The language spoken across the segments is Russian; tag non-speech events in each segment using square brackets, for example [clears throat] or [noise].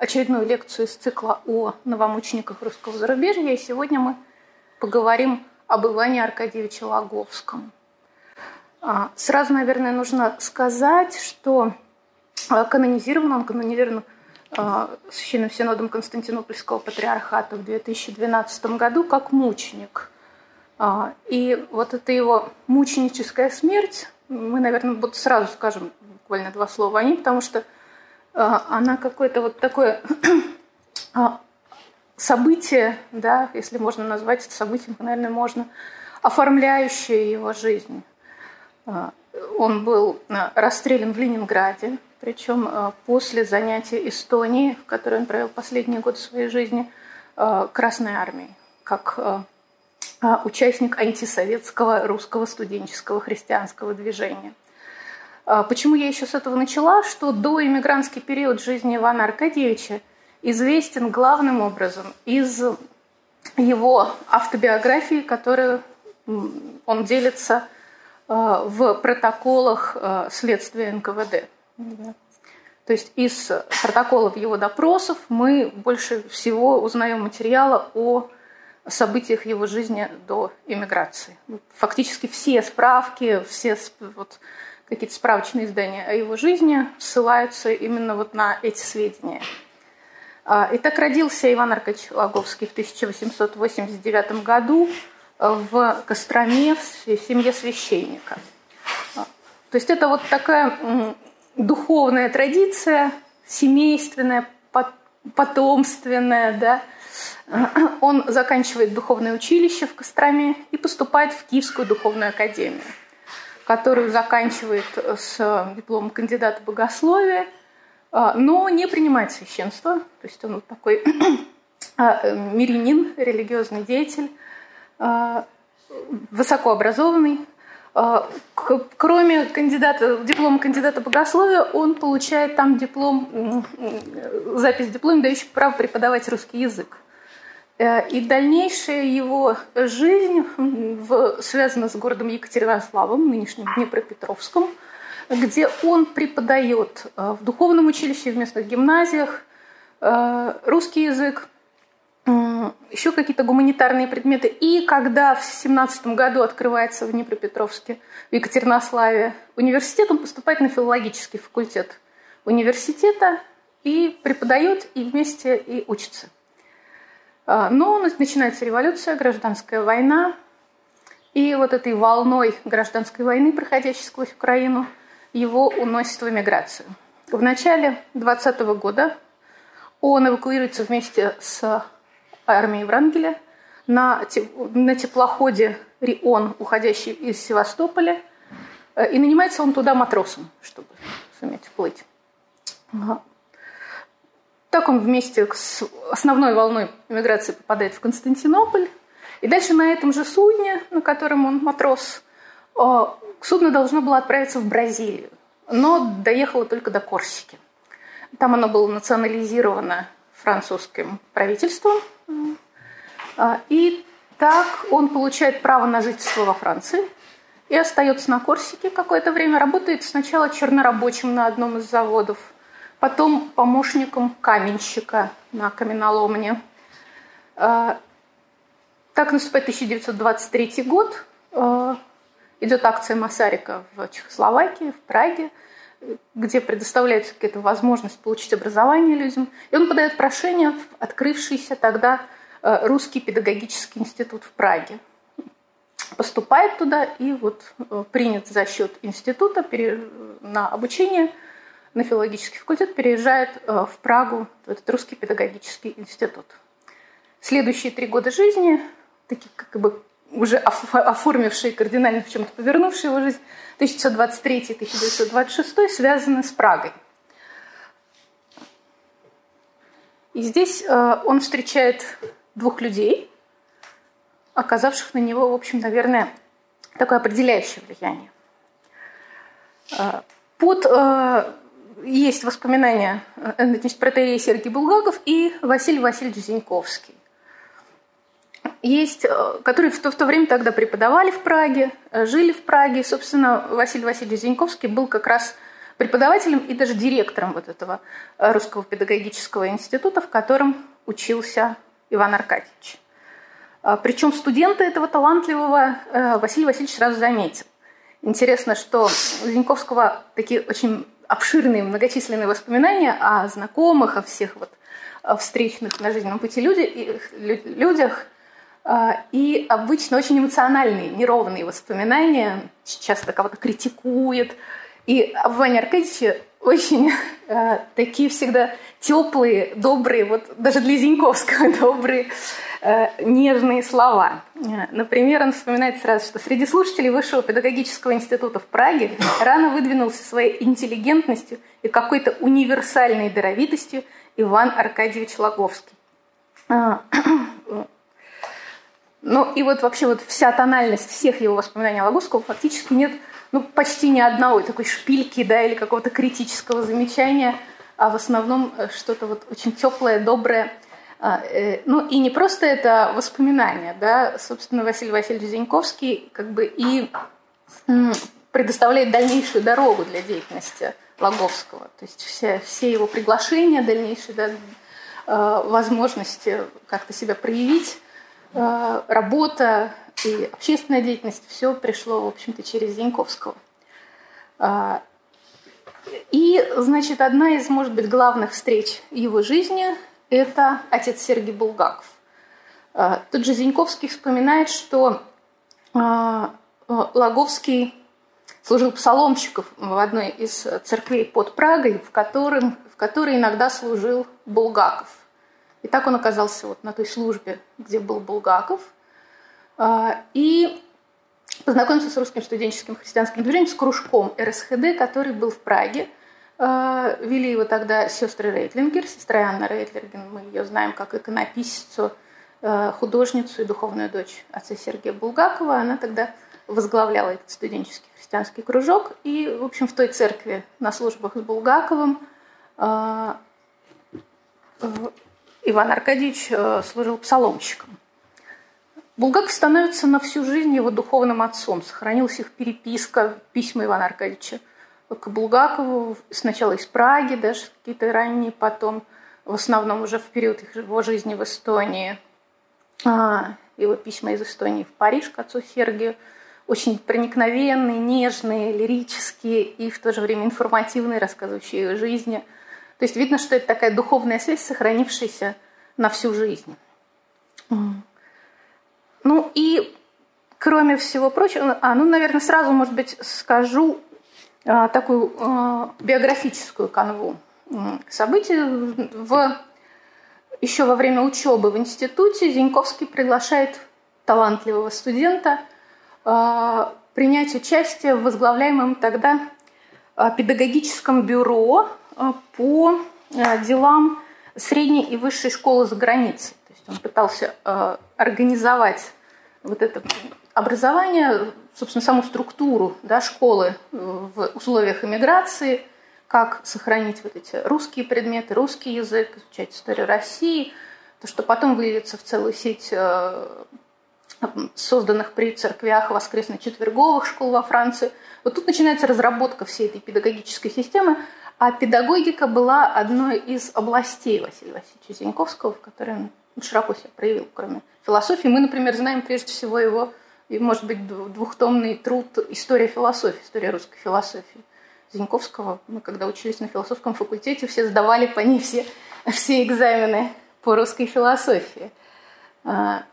очередную лекцию из цикла о новомучениках русского зарубежья. И сегодня мы поговорим об Иване Аркадьевиче Лаговском. А, сразу, наверное, нужно сказать, что а, канонизирован он канонизирован а, Священным Синодом Константинопольского патриархата в 2012 году как мученик. И вот эта его мученическая смерть, мы, наверное, вот сразу скажем буквально два слова о ней, потому что она какое-то вот такое [clears throat] а, событие, да, если можно назвать это событием, наверное, можно, оформляющее его жизнь. А, он был расстрелян в Ленинграде, причем после занятия Эстонии, в которой он провел последние годы своей жизни, Красной армией, как участник антисоветского русского студенческого христианского движения. А, почему я еще с этого начала? Что до иммигрантский период жизни Ивана Аркадьевича известен главным образом из его автобиографии, которую он делится а, в протоколах а, следствия НКВД. То есть из протоколов его допросов мы больше всего узнаем материала о событиях его жизни до иммиграции. Фактически все справки, все вот, какие-то справочные издания о его жизни ссылаются именно вот на эти сведения. А, итак, родился Иван Аркадьевич Лаговский в 1889 году в Костроме в семье священника. А, то есть это вот такая духовная традиция, семейственная, потомственная, да. Он заканчивает духовное училище в Костроме и поступает в Киевскую духовную академию которую заканчивает с дипломом кандидата богословия, а, но не принимает священство. То есть он вот такой [clears throat] мирянин, религиозный деятель, высокообразованный. Кроме кандидата, диплома кандидата богословия, он получает там диплом, запись диплома, дающий право преподавать русский язык. Э, и дальнейшая его жизнь в, связана с городом Екатеринославом, нынешним Днепропетровском, где он преподает э, в духовном училище, в местных гимназиях э, русский язык, еще какие-то гуманитарные предметы. И когда в 17 году открывается в Днепропетровске, в Екатеринославе университет, он поступает на филологический факультет университета и преподает, и вместе и учится – но начинается революция, гражданская война, и вот этой волной гражданской войны, проходящей сквозь Украину, его уносит в эмиграцию. В начале 20 года он эвакуируется вместе с армией Врангеля на, на теплоходе «Рион», уходящий из Севастополя, э, и нанимается он туда матросом, чтобы суметь плыть. Так он вместе с основной волной эмиграции попадает в Константинополь. И дальше на этом же судне, на котором он матрос, а, судно должно было отправиться в Бразилию, но доехало только до Корсики. Там оно было национализировано французским правительством. А, и так он получает право на жительство во Франции и остается на Корсике какое-то время, работает сначала чернорабочим на одном из заводов – потом помощником каменщика на каменоломне. А, так наступает 1923 год. А, идет акция Масарика в Чехословакии, в Праге, где предоставляется какая-то возможность получить образование людям. И он подает прошение в открывшийся тогда а, Русский педагогический институт в Праге. Поступает туда и вот принят за счет института на обучение – на филологический факультет, переезжает э, в Прагу, в этот русский педагогический институт. Следующие три года жизни, такие как бы уже оформившие кардинально в чем-то повернувшие его жизнь, 1923-1926, связаны с Прагой. И здесь э, он встречает двух людей. оказавших на него, в общем, наверное, такое определяющее влияние. Под есть воспоминания значит, про Тария Сергей Булгаков и Василий Васильевич Зиньковский. Есть, которые в то, в то время тогда преподавали в Праге, жили в Праге. Собственно, Василий Васильевич Зиньковский был как раз преподавателем и даже директором вот этого русского педагогического института, в котором учился Иван Аркадьевич. Причем студенты этого талантливого Василий Васильевич сразу заметил. Интересно, что у Зиньковского такие очень обширные, многочисленные воспоминания о знакомых, о всех вот встречных на жизненном пути люди, людях, а, и обычно очень эмоциональные, неровные воспоминания, часто кого-то критикует. И об Ване Аркадьевиче очень э, такие всегда теплые, добрые, вот даже для Зиньковского [laughs] добрые, нежные слова. Например, он вспоминает сразу, что среди слушателей Высшего педагогического института в Праге рано выдвинулся своей интеллигентностью и какой-то универсальной даровитостью Иван Аркадьевич Логовский. А, [clears throat] ну и вот вообще вот вся тональность всех его воспоминаний о Логовского фактически нет ну, почти ни одного такой шпильки, да, или какого-то критического замечания, а в основном э, что-то вот очень теплое, доброе. А, э, ну и не просто это воспоминания, да, собственно, Василий Васильевич Зиньковский как бы и предоставляет дальнейшую дорогу для деятельности Логовского. То есть все, все его приглашения, дальнейшие да, э, возможности как-то себя проявить, работа, и общественная деятельность, все пришло, в общем-то, через Зиньковского. А, и, значит, одна из, может быть, главных встреч его жизни – это отец Сергей Булгаков. А, Тут же Зиньковский вспоминает, что а, Лаговский служил псаломщиком в одной из церквей под Прагой, в, котором, в которой иногда служил Булгаков. И так он оказался вот на той службе, где был Булгаков – а, и познакомился с русским студенческим христианским движением, с кружком РСХД, который был в Праге. А, вели его тогда сестры Рейтлингер, сестра Анна Рейтлингер, мы ее знаем как иконописцу, а, художницу и духовную дочь отца Сергея Булгакова. Она тогда возглавляла этот студенческий христианский кружок. И, в общем, в той церкви на службах с Булгаковым Иван Аркадьевич служил псаломщиком. Булгаков становится на всю жизнь его духовным отцом. Сохранилась их переписка, письма Ивана Аркадьевича к Булгакову, сначала из Праги, даже какие-то ранние, потом в основном уже в период его жизни в Эстонии. А, его письма из Эстонии в Париж к отцу Сергию. Очень проникновенные, нежные, лирические и в то же время информативные, рассказывающие о жизни. То есть видно, что это такая духовная связь, сохранившаяся на всю жизнь. Ну и кроме всего прочего, а, ну, наверное, сразу, может быть, скажу такую а, биографическую канву событий. В, еще во время учебы в институте Зиньковский приглашает талантливого студента а, принять участие в возглавляемом тогда а, педагогическом бюро а, по а, делам средней и высшей школы за границей. То есть он пытался организовать вот это образование, собственно, саму структуру да, школы в условиях иммиграции, как сохранить вот эти русские предметы, русский язык, изучать историю России, то, что потом выльется в целую сеть э, созданных при церквях воскресно-четверговых школ во Франции. Вот тут начинается разработка всей этой педагогической системы, а педагогика была одной из областей Василия Васильевича Зиньковского, в которой он широко себя проявил, кроме философии. Мы, например, знаем прежде всего его, может быть, двухтомный труд «История философии», «История русской философии». Зиньковского. Мы, когда учились на философском факультете, все сдавали по ней все, все экзамены по русской философии. А,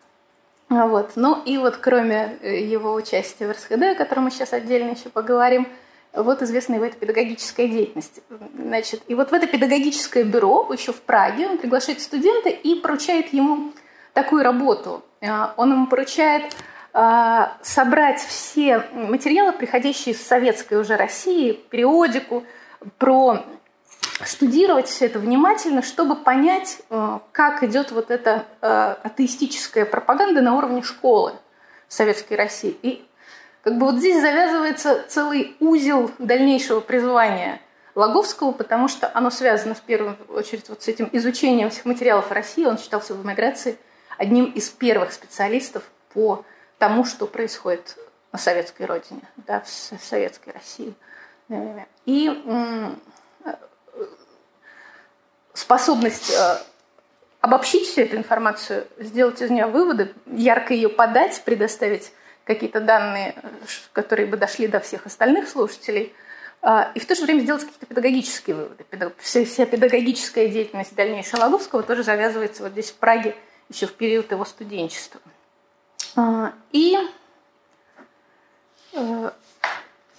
вот. Ну и вот кроме э, его участия в РСХД, о котором мы сейчас отдельно еще поговорим, вот известная его эта педагогическая деятельность. Значит, и вот в это педагогическое бюро еще в Праге он приглашает студента и поручает ему такую работу. А, он ему поручает а, собрать все материалы, приходящие из советской уже России, периодику про штудировать все это внимательно, чтобы понять, э, как идет вот эта э, атеистическая пропаганда на уровне школы в Советской России. И как бы вот здесь завязывается целый узел дальнейшего призвания Лаговского, потому что оно связано в первую очередь вот с этим изучением всех материалов России. Он считался в эмиграции одним из первых специалистов по тому, что происходит на советской родине, да, в советской России. И способность э, обобщить всю эту информацию, сделать из нее выводы, ярко ее подать, предоставить какие-то данные, которые бы дошли до всех остальных слушателей, э, и в то же время сделать какие-то педагогические выводы. Вся, педагогическая деятельность дальнейшего Лаговского тоже завязывается вот здесь в Праге еще в период его студенчества. Э, и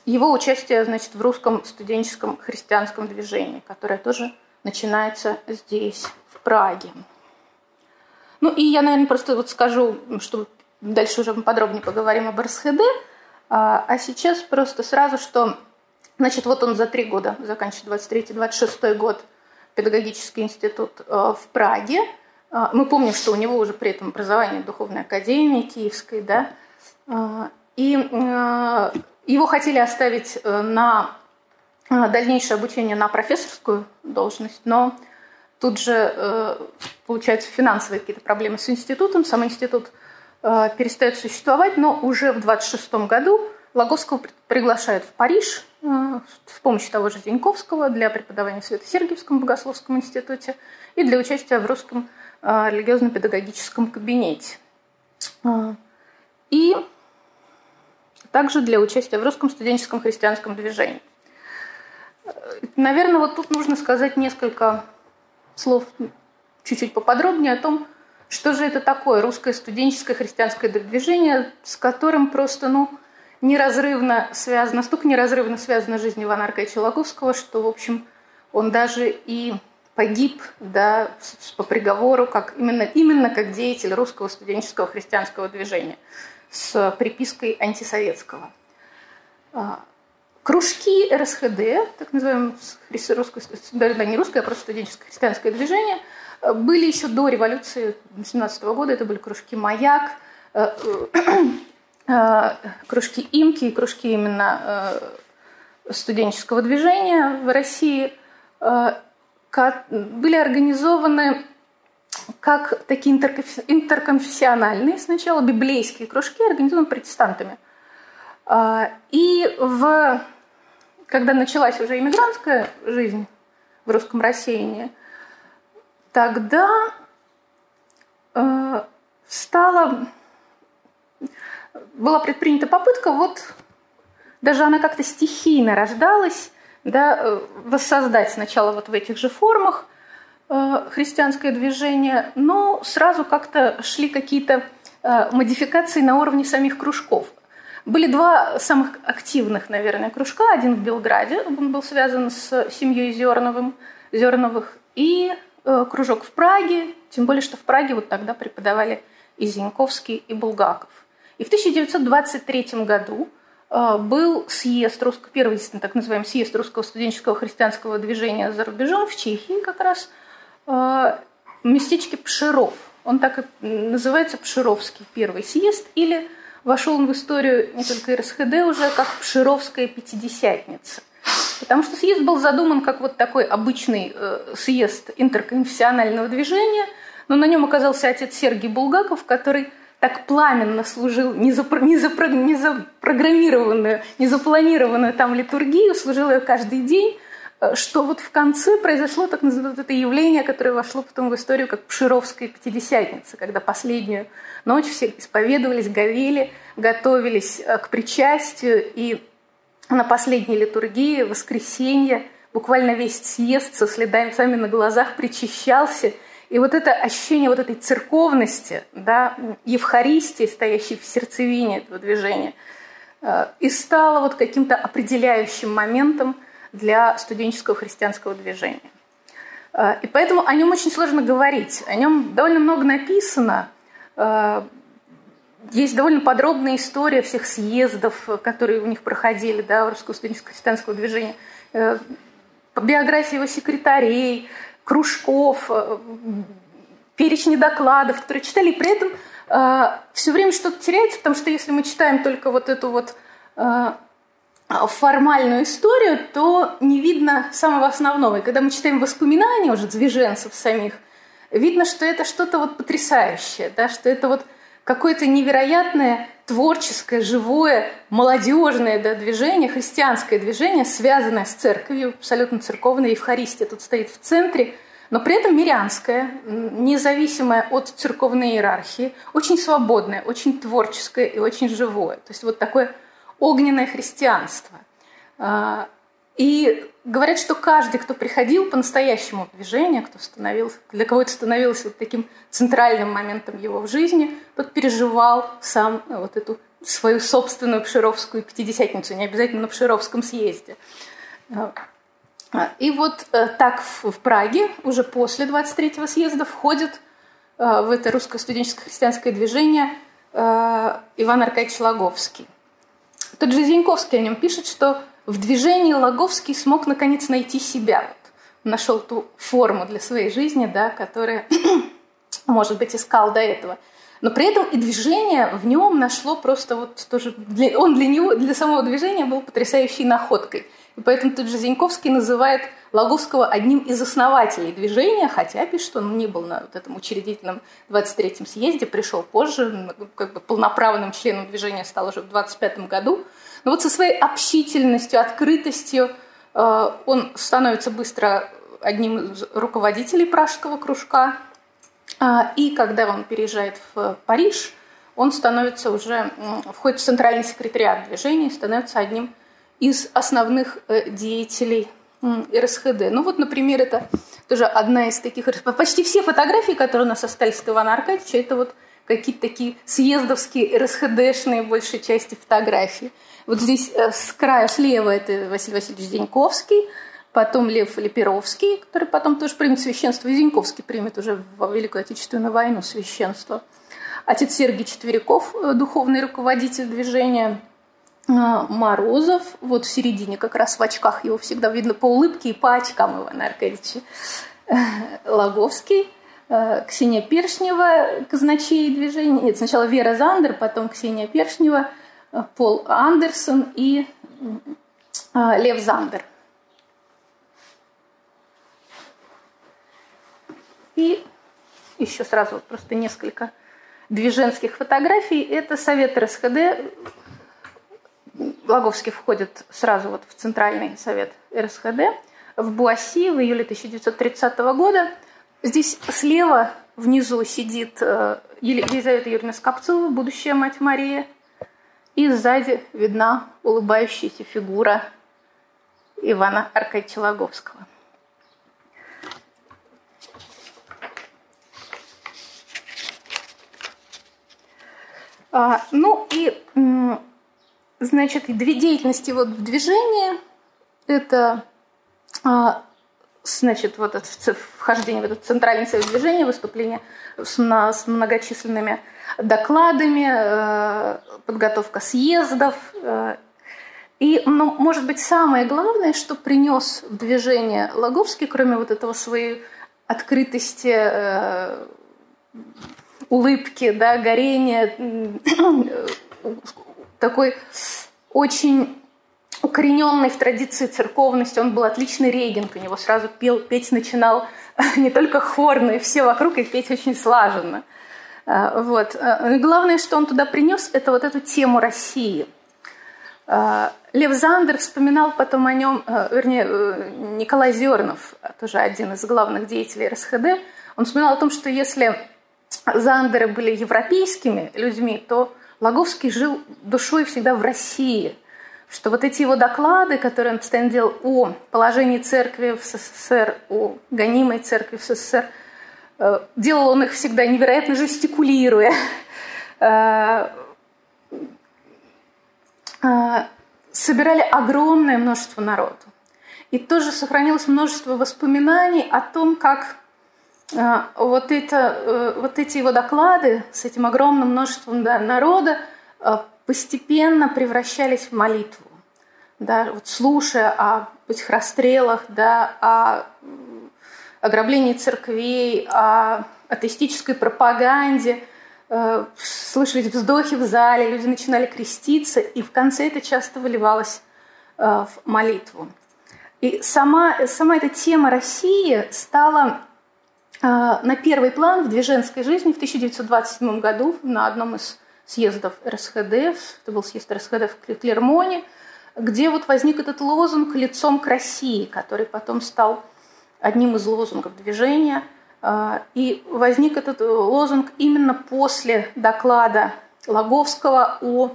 его участие значит, в русском студенческом христианском движении, которое тоже начинается здесь, в Праге. Ну и я, наверное, просто вот скажу, чтобы дальше уже подробнее поговорим об РСХД, а, а сейчас просто сразу, что, значит, вот он за три года заканчивает 23-26 год педагогический институт э, в Праге. А, мы помним, что у него уже при этом образование духовной академии киевской, да, а, и э, его хотели оставить э, на Э, дальнейшее обучение на профессорскую должность, но тут же э, получаются финансовые какие-то проблемы с институтом, сам институт перестает существовать, но уже в 26 году Лаговского приглашают в Париж с помощью того же Зиньковского для преподавания в Свято-Сергиевском богословском институте и для участия в русском религиозно-педагогическом кабинете. И также для участия в русском студенческом христианском движении. Наверное, вот тут нужно сказать несколько слов чуть-чуть поподробнее о том, что же это такое русское студенческое христианское движение, с которым просто, ну, неразрывно связано, настолько неразрывно связана жизнь Ивана Аркадьевича Лаговского, что, в общем, он даже и погиб да, по приговору как, именно, именно как деятель русского студенческого христианского движения с припиской антисоветского. А, Кружки РСХД, так называемое русское, да, не русское, а просто студенческое христианское движение, э, были еще до революции 17 года. Это были кружки «Маяк», э, э, кружки «Имки» и кружки именно студенческого движения в России были организованы как такие интерконфессиональные сначала библейские кружки, организованы протестантами. И в когда началась уже иммигрантская жизнь в русском рассеянии, тогда э, стала, была предпринята попытка, вот даже она как-то стихийно рождалась, да, э, воссоздать сначала вот в этих же формах э, христианское движение, но сразу как-то шли какие-то э, модификации на уровне самих кружков. Были два самых активных, наверное, кружка. Один в Белграде, он был связан с семьей Зерновым, Зерновых, и кружок в Праге, тем более, что в Праге вот тогда преподавали и Зиньковский, и Булгаков. И в 1923 году был съезд, русско, первый так называемый съезд русского студенческого христианского движения за рубежом в Чехии как раз, в местечке Пширов. Он так и называется Пшировский первый съезд или вошел он в историю не только РСХД уже, как Пшировская пятидесятница. Потому что съезд был задуман как вот такой обычный э, съезд интерконфессионального движения, но на нем оказался отец Сергий Булгаков, который так пламенно служил незапро- незапро- незапрограммированную, незапланированную там литургию, служил ее каждый день, э, что вот в конце произошло так называемое это явление, которое вошло потом в историю как Пшировская пятидесятница, когда последнюю Ночь все исповедовались, говели, готовились э, к причастию, и на последней литургии, воскресенье, буквально весь съезд со следами сами на глазах причащался. И вот это ощущение вот этой церковности, да, Евхаристии, стоящей в сердцевине этого движения, э, и стало вот каким-то определяющим моментом для студенческого христианского движения. Э, и поэтому о нем очень сложно говорить. О нем довольно много написано, Э, есть довольно подробная история всех съездов, которые у них проходили, да, русского студенческого христианского движения. Биографии его секретарей, кружков, перечни докладов, которые читали, и при этом все время что-то теряется, потому что если мы читаем только вот эту вот формальную историю, то не видно самого основного. И когда мы читаем воспоминания уже движенцев самих, видно, что это что-то вот потрясающее, да, что это вот какое-то невероятное творческое, живое, молодежное да, движение, христианское движение, связанное с церковью, абсолютно церковная Евхаристия тут стоит в центре, но при этом мирянское, независимое от церковной иерархии, очень свободное, очень творческое и очень живое. То есть вот такое огненное христианство. И говорят, что каждый, кто приходил по-настоящему в движение, кто становился, для кого это становилось вот таким центральным моментом его в жизни, тот переживал сам вот эту свою собственную Пшировскую пятидесятницу, не обязательно на Пшировском съезде. А, и вот э, так в Праге уже после 23-го съезда входит э, в это русское студенческое христианское движение э, Иван Аркадьевич Логовский. Тот же Зиньковский о нем пишет, что в движении Логовский смог наконец найти себя. Вот, нашел ту форму для своей жизни, да, которая, [clears throat] может быть, искал до этого. Но при этом и движение в нем нашло просто вот тоже... Для, он для него, для самого движения был потрясающей находкой. И поэтому тот же Зиньковский называет Логовского одним из основателей движения, хотя пишет, что он не был на вот этом учредительном 23-м съезде, пришел позже, как бы полноправным членом движения стал уже в 25 году. Но вот со своей общительностью, открытостью э, он становится быстро одним из руководителей пражского кружка. А, и когда он переезжает в Париж, он становится уже, входит в центральный секретариат движения, становится одним из основных э, деятелей РСХД. Ну вот, например, это тоже одна из таких... Почти все фотографии, которые у нас остались от Ивана Аркадьевича, это вот какие-то такие съездовские РСХДшные большей части фотографии. Вот здесь э, с края слева это Василий Васильевич Деньковский, потом Лев Леперовский, который потом тоже примет священство, и Зиньковский примет уже во Великую Отечественную войну священство. Отец Сергий Четверяков, э, духовный руководитель движения, а, Морозов, вот в середине, как раз в очках его всегда видно по улыбке и по очкам Ивана Аркадьевича. Э, Логовский, э, Ксения Першнева, казначей движения. Нет, сначала Вера Зандер, потом Ксения Першнева, э, Пол Андерсон и Лев Зандер. И еще сразу просто несколько движенских фотографий. Это Совет РСХД Лаговский входит сразу вот в Центральный совет РСХД в Буаси в июле 1930 года. Здесь слева внизу сидит э, Елизавета Юрьевна Скопцова, будущая мать Мария, и сзади видна улыбающаяся фигура Ивана Аркадьевича Лаговского. А, ну и Значит, две деятельности вот в движении – это а, значит, вот это вхождение в этот центральный совет движения, выступление с, с многочисленными докладами, э, подготовка съездов. Э, и, ну, может быть, самое главное, что принес в движение Логовский, кроме вот этого своей открытости, э, улыбки, да, горения, такой очень укорененный в традиции церковности, он был отличный регент, у него сразу пел, петь начинал [laughs] не только хор, но и все вокруг, и петь очень слаженно. А, вот. А, и главное, что он туда принес, это вот эту тему России. А, Лев Зандер вспоминал потом о нем, вернее, э, Николай Зернов, тоже один из главных деятелей РСХД, он вспоминал о том, что если Зандеры были европейскими людьми, то Логовский жил душой всегда в России, что вот эти его доклады, которые он постоянно делал о положении церкви в СССР, о гонимой церкви в СССР, э, делал он их всегда невероятно жестикулируя, [laughs] э, э, собирали огромное множество народу. И тоже сохранилось множество воспоминаний о том, как вот, это, вот эти его доклады с этим огромным множеством народа постепенно превращались в молитву. Да, вот слушая о этих расстрелах, да, о ограблении церквей, о атеистической пропаганде, э, слышались вздохи в зале, люди начинали креститься, и в конце это часто выливалось э, в молитву. И сама, сама эта тема России стала э, на первый план в движенской жизни в 1927 году на одном из съездов РСХД, это был съезд РСХД в Клермоне, где вот возник этот лозунг «Лицом к России», который потом стал одним из лозунгов движения. А, и возник этот лозунг именно после доклада Логовского о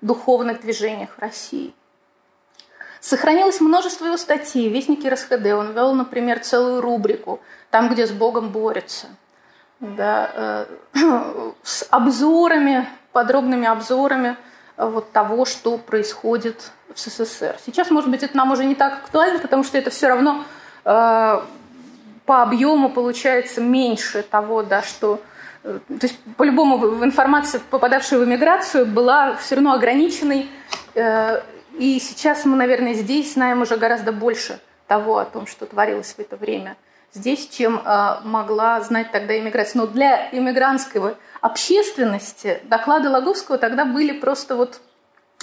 духовных движениях в России. Сохранилось множество его статей. Вестники РСХД. Он вел, например, целую рубрику «Там, где с Богом борется». Да, э, [clears throat] с обзорами, подробными обзорами э, вот того, что происходит в СССР. Сейчас, может быть, это нам уже не так актуально, потому что это все равно э, по объему получается меньше того, да, что... Э, то есть, по-любому, информация, попадавшая в эмиграцию, была все равно ограниченной. Э, и сейчас мы, наверное, здесь знаем уже гораздо больше того, о том, что творилось в это время здесь, чем э, могла знать тогда иммиграция. Но для иммигрантской общественности доклады Логовского тогда были просто вот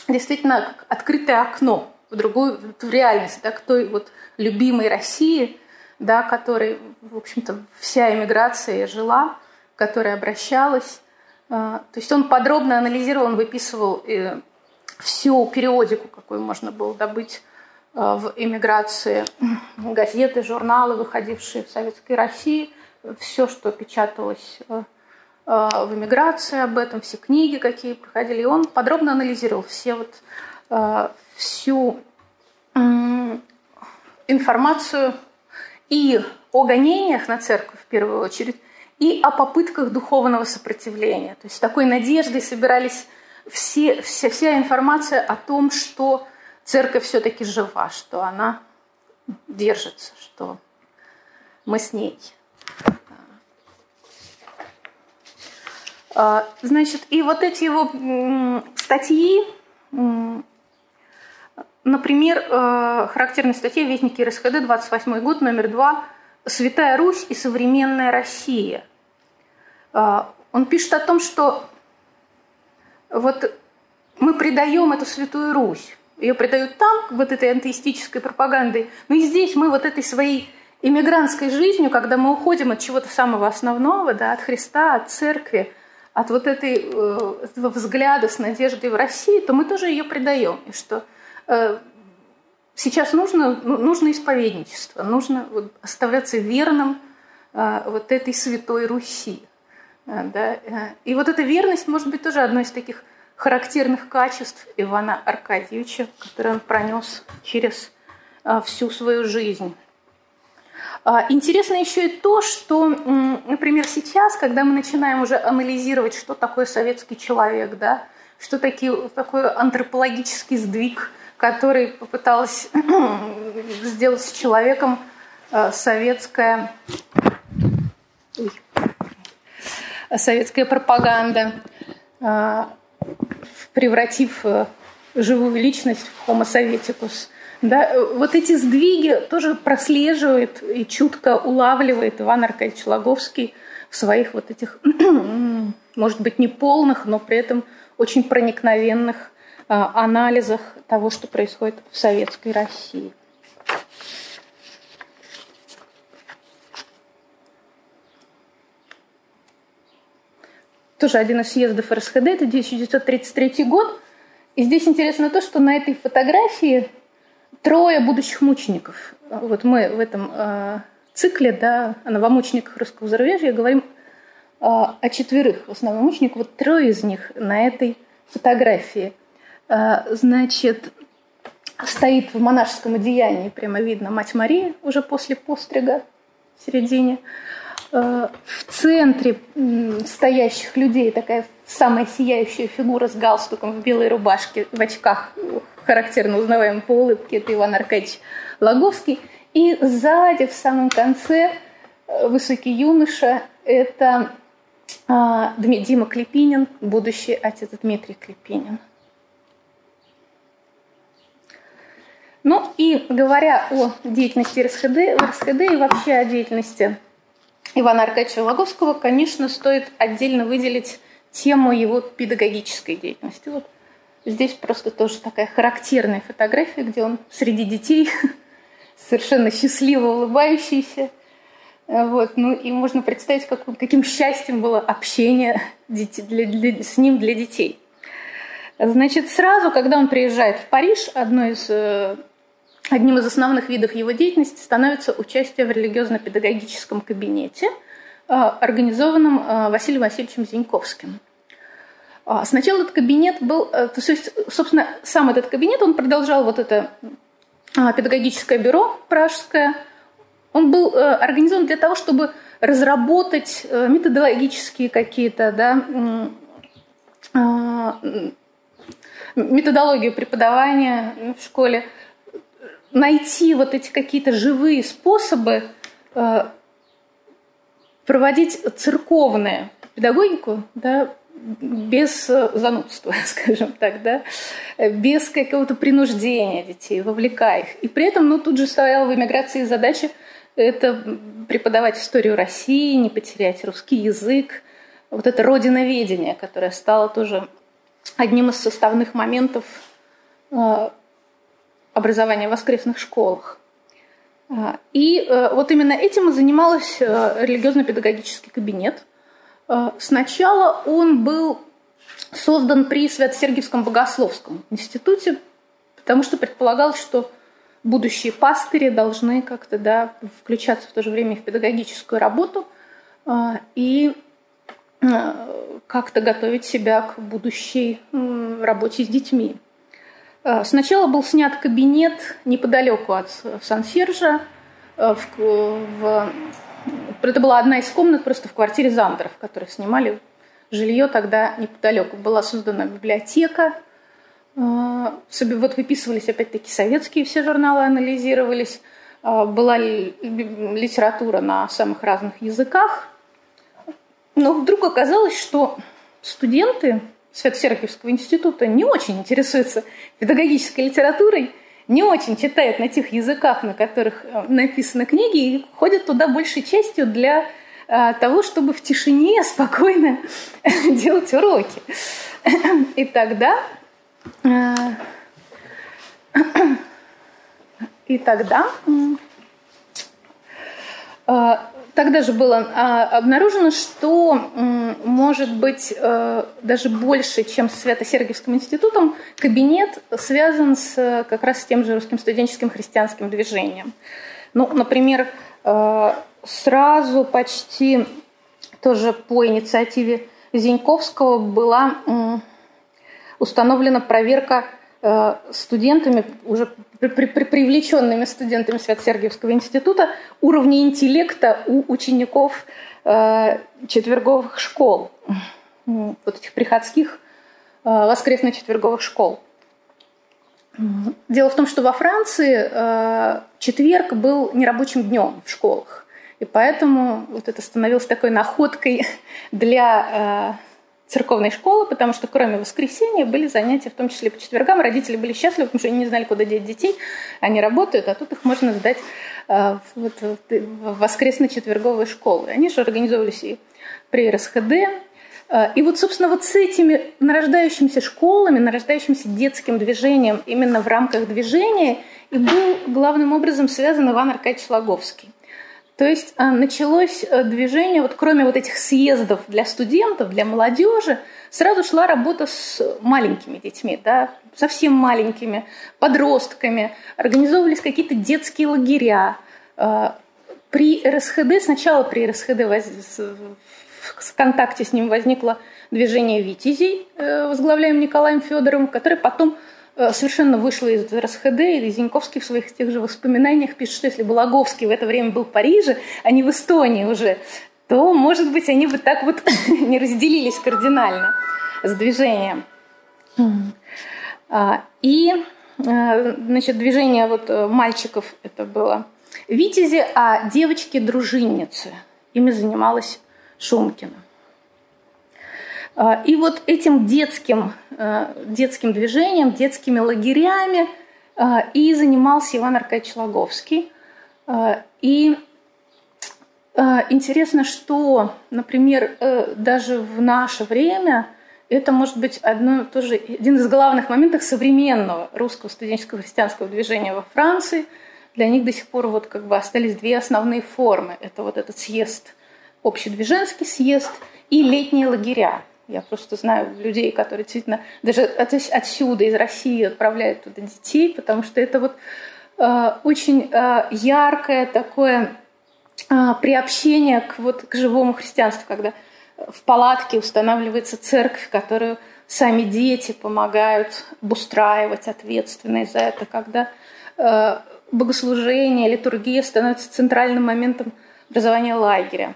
действительно как открытое окно в другую, в реальность, да, к той вот любимой России, да, которой, в общем-то, вся эмиграция жила, которая обращалась. А, то есть он подробно анализировал, он выписывал э, всю периодику, какую можно было добыть а, в эмиграции, газеты, журналы, выходившие в Советской России, все, что печаталось э, в эмиграции об этом, все книги, какие проходили. И он подробно анализировал все вот, всю информацию и о гонениях на церковь в первую очередь, и о попытках духовного сопротивления. То есть такой надеждой собирались все, вся, вся информация о том, что церковь все-таки жива, что она держится, что мы с ней. Значит, и вот эти его статьи, Например, э, характерная статья «Вестники РСХД», 28 год, номер 2, «Святая Русь и современная Россия». Э, он пишет о том, что вот мы предаем эту Святую Русь. Ее предают там, вот этой антеистической пропагандой. Но и здесь мы вот этой своей иммигрантской жизнью, когда мы уходим от чего-то самого основного, да, от Христа, от церкви, от вот этой, э, этого взгляда с надеждой в России, то мы тоже ее предаем. И что Э, сейчас нужно, ну, нужно исповедничество, нужно вот оставляться верным э, вот этой святой Руси. Да? И вот эта верность может быть тоже одной из таких характерных качеств Ивана Аркадьевича, который он пронес через всю свою жизнь. Интересно еще и то, что, например, сейчас, когда мы начинаем уже анализировать, что такое советский человек, да, что такие, такой антропологический сдвиг – который попыталась [clears throat] сделать с человеком э, советская, советская пропаганда, э, превратив э, живую личность в homo sovieticus. Да, вот эти сдвиги тоже прослеживает и чутко улавливает Иван Аркадьевич Логовский в своих вот этих, [clears throat] может быть, не полных, но при этом очень проникновенных анализах того, что происходит в Советской России. Тоже один из съездов РСХД, это 1933 год. И здесь интересно то, что на этой фотографии трое будущих мучеников. Вот мы в этом э, цикле да, о новомучениках русского зарубежья говорим э, о четверых в основном мучениках. Вот трое из них на этой фотографии – Э, значит, стоит в монашеском одеянии, прямо видно, Мать Мария уже после пострига в середине. Э, в центре стоящих людей такая самая сияющая фигура с галстуком в белой рубашке, в очках, характерно узнаваемой по улыбке, это Иван Аркадьевич Логовский. И сзади, в самом конце, э, высокий юноша, это Дима Клепинин, будущий отец Дмитрий Клепинин. Ну и говоря о деятельности РСХД, РСХД и вообще о деятельности Ивана Аркадьевича Лаговского, конечно, стоит отдельно выделить тему его педагогической деятельности. Вот здесь просто тоже такая характерная фотография, где он среди детей, [laughs] совершенно счастливо улыбающийся. Вот, ну и можно представить, как, каким счастьем было общение для, для, с ним для детей. Значит, сразу, когда он приезжает в Париж, одно из э, Одним из основных видов его деятельности становится участие в религиозно-педагогическом кабинете, э, организованном э, Василием Васильевичем Зиньковским. А, сначала этот кабинет был, э, то есть, собственно, сам этот кабинет, он продолжал вот это а, педагогическое бюро пражское, он был организован для того, чтобы разработать методологические какие-то, да, а, методологию преподавания в школе, найти вот эти какие-то живые способы э, проводить церковную педагогику, да, без занудства, [laughs] скажем так, да, без какого-то принуждения детей, вовлекая их. И при этом, ну, тут же стояла в эмиграции задача это преподавать историю России, не потерять русский язык, вот это родиноведение, которое стало тоже одним из составных моментов э, образования в воскресных школах. А, и э, вот именно этим и занималась э, религиозно-педагогический кабинет. Э, сначала он был создан при Свято-Сергиевском богословском институте, потому что предполагалось, что будущие пастыри должны как-то да, включаться в то же время в педагогическую работу и как-то готовить себя к будущей работе с детьми. Э, сначала был снят кабинет неподалеку от Сан-Сержа. Э, в, в, это была одна из комнат просто в квартире Зандеров, которые снимали жилье тогда неподалеку. Была создана библиотека. Э, вот выписывались опять-таки советские все журналы, анализировались. Была литература на самых разных языках. Но вдруг оказалось, что студенты Свято-Сергиевского института не очень интересуются педагогической литературой, не очень читают на тех языках, на которых э, написаны книги, и ходят туда большей частью для э, того, чтобы в тишине [laughs] спокойно [laughs] делать уроки. [clears throat] И тогда э, [clears throat] и тогда Тогда же было а, обнаружено, что может быть э, даже больше, чем с Свято-Сергиевским институтом, кабинет связан с как раз с тем же русским студенческим христианским движением. Ну, например, э, сразу почти тоже по инициативе Зиньковского была установлена проверка Э, студентами, уже при, при, привлеченными студентами Свято-Сергиевского института уровня интеллекта у учеников э, четверговых школ, вот этих приходских э, воскресно-четверговых школ. Дело в том, что во Франции э, четверг был нерабочим днем в школах, и поэтому вот это становилось такой находкой [laughs] для э, церковной школы, потому что кроме воскресенья были занятия, в том числе по четвергам. Родители были счастливы, потому что они не знали, куда деть детей. Они работают, а тут их можно сдать э, вот, в воскресно-четверговые школы. Они же организовывались и при РСХД. Э, и вот, собственно, вот с этими нарождающимися школами, нарождающимся детским движением именно в рамках движения и был главным образом связан Иван Аркадьевич Логовский. То есть а, началось э, движение, вот кроме вот этих съездов для студентов, для молодежи, сразу шла работа с маленькими детьми, да, совсем маленькими, подростками. Организовывались какие-то детские лагеря. А, при РСХД, сначала при РСХД в контакте с ним возникло движение «Витязей», э, возглавляем Николаем Федоровым, которое потом совершенно вышла из РСХД, и Зиньковский в своих тех же воспоминаниях пишет, что если бы Лаговский в это время был в Париже, а не в Эстонии уже, то, может быть, они бы так вот [laughs] не разделились кардинально с движением. А, и, э, значит, движение вот э, мальчиков это было Витязи, а девочки-дружинницы. Ими занималась Шумкина. А, и вот этим детским, э, детским движением, детскими лагерями и занимался Иван Аркадьевич Логовский. И интересно, что, например, даже в наше время это может быть одно, тоже один из главных моментов современного русского студенческого христианского движения во Франции. Для них до сих пор вот как бы остались две основные формы. Это вот этот съезд, общедвиженский съезд и летние лагеря. Я просто знаю людей, которые действительно даже отсюда, из России отправляют туда детей, потому что это вот э, очень э, яркое такое э, приобщение к, вот, к живому христианству, когда в палатке устанавливается церковь, которую сами дети помогают обустраивать, ответственные за это, когда э, богослужение, литургия становится центральным моментом образования лагеря.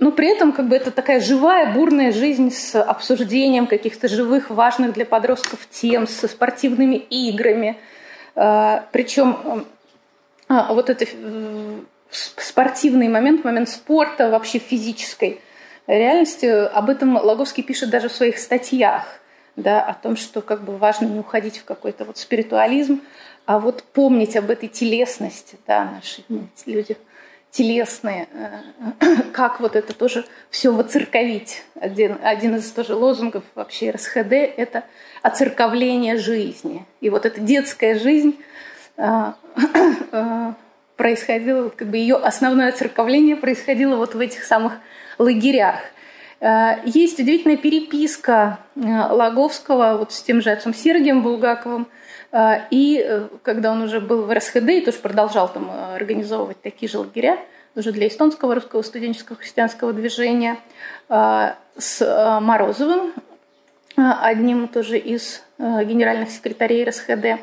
Э, но при этом как бы это такая живая, бурная жизнь с обсуждением каких-то живых, важных для подростков тем, со спортивными играми. Э, Причем вот это спортивный момент, момент спорта, вообще физической – реальности. Об этом Логовский пишет даже в своих статьях, да, о том, что как бы важно не уходить в какой-то вот спиритуализм, а вот помнить об этой телесности, да, наши люди телесные, э, [coughs] как вот это тоже все воцерковить. Один, один из тоже лозунгов вообще РСХД – это оцерковление жизни. И вот эта детская жизнь э, [coughs] э, происходила, как бы ее основное оцерковление происходило вот в этих самых лагерях. Есть удивительная переписка Лаговского вот с тем же отцом Сергием Булгаковым, и когда он уже был в РСХД и тоже продолжал там организовывать такие же лагеря, уже для эстонского русского студенческого христианского движения, с Морозовым, одним тоже из генеральных секретарей РСХД.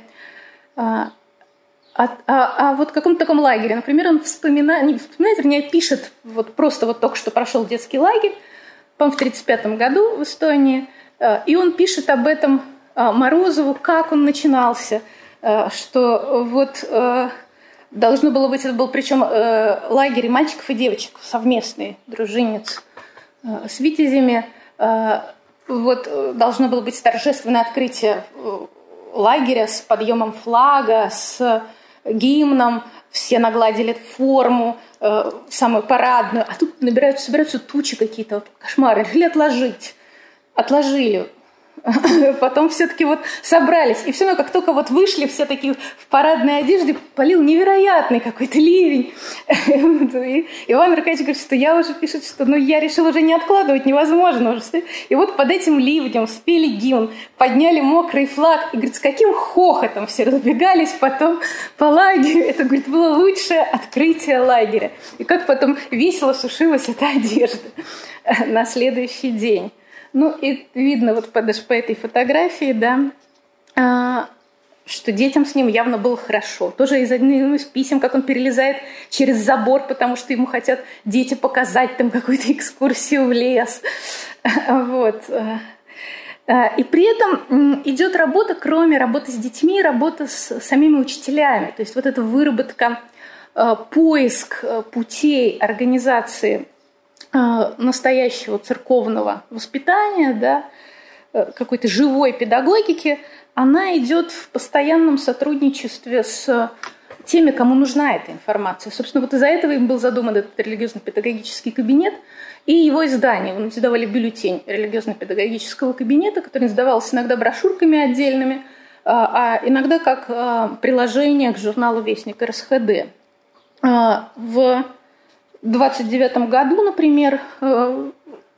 А, а, а вот в каком-то таком лагере, например, он вспоминает, не вспоминает, вернее, пишет, вот просто вот только что прошел детский лагерь, по-моему, в 1935 году в Эстонии, э, и он пишет об этом э, Морозову, как он начинался, э, что вот должно было быть, это был причем лагерь мальчиков и девочек, совместный, дружинец с витязями, вот должно было быть торжественное открытие лагеря с подъемом флага, с гимном, все нагладили форму, э, самую парадную, а тут набираются, собираются тучи какие-то, вот, кошмары, решили отложить. Отложили. [laughs] Потом все-таки вот собрались. И все равно, как только вот вышли все такие в парадной одежде, полил невероятный какой-то ливень. [laughs] И Иван Аркадьевич говорит, что я уже пишет, что ну, я решил уже не откладывать, невозможно уже. И вот под этим ливнем спели гимн, подняли мокрый флаг. И говорит, с каким хохотом все разбегались потом по лагерю. Это, говорит, было лучшее открытие лагеря. И как потом весело сушилась эта одежда [laughs] на следующий день. Ну и видно вот по, даже по этой фотографии, да, а, что детям с ним явно было хорошо. Тоже из одного из писем, как он перелезает через забор, потому что ему хотят дети показать там какую-то экскурсию в лес. [laughs] Вот. А, и при этом идет работа, кроме работы с детьми, работа с самими учителями. То есть вот эта выработка, а, поиск путей организации настоящего церковного воспитания, да, э, какой-то живой педагогики, она идет в постоянном сотрудничестве с теми, кому нужна эта информация. Собственно, вот из-за этого им был задуман этот религиозно-педагогический кабинет и его издание. Вы издавали бюллетень религиозно-педагогического кабинета, который издавался иногда брошюрками отдельными, а, а иногда как э, приложение к журналу «Вестник РСХД». В 29 году, например, э,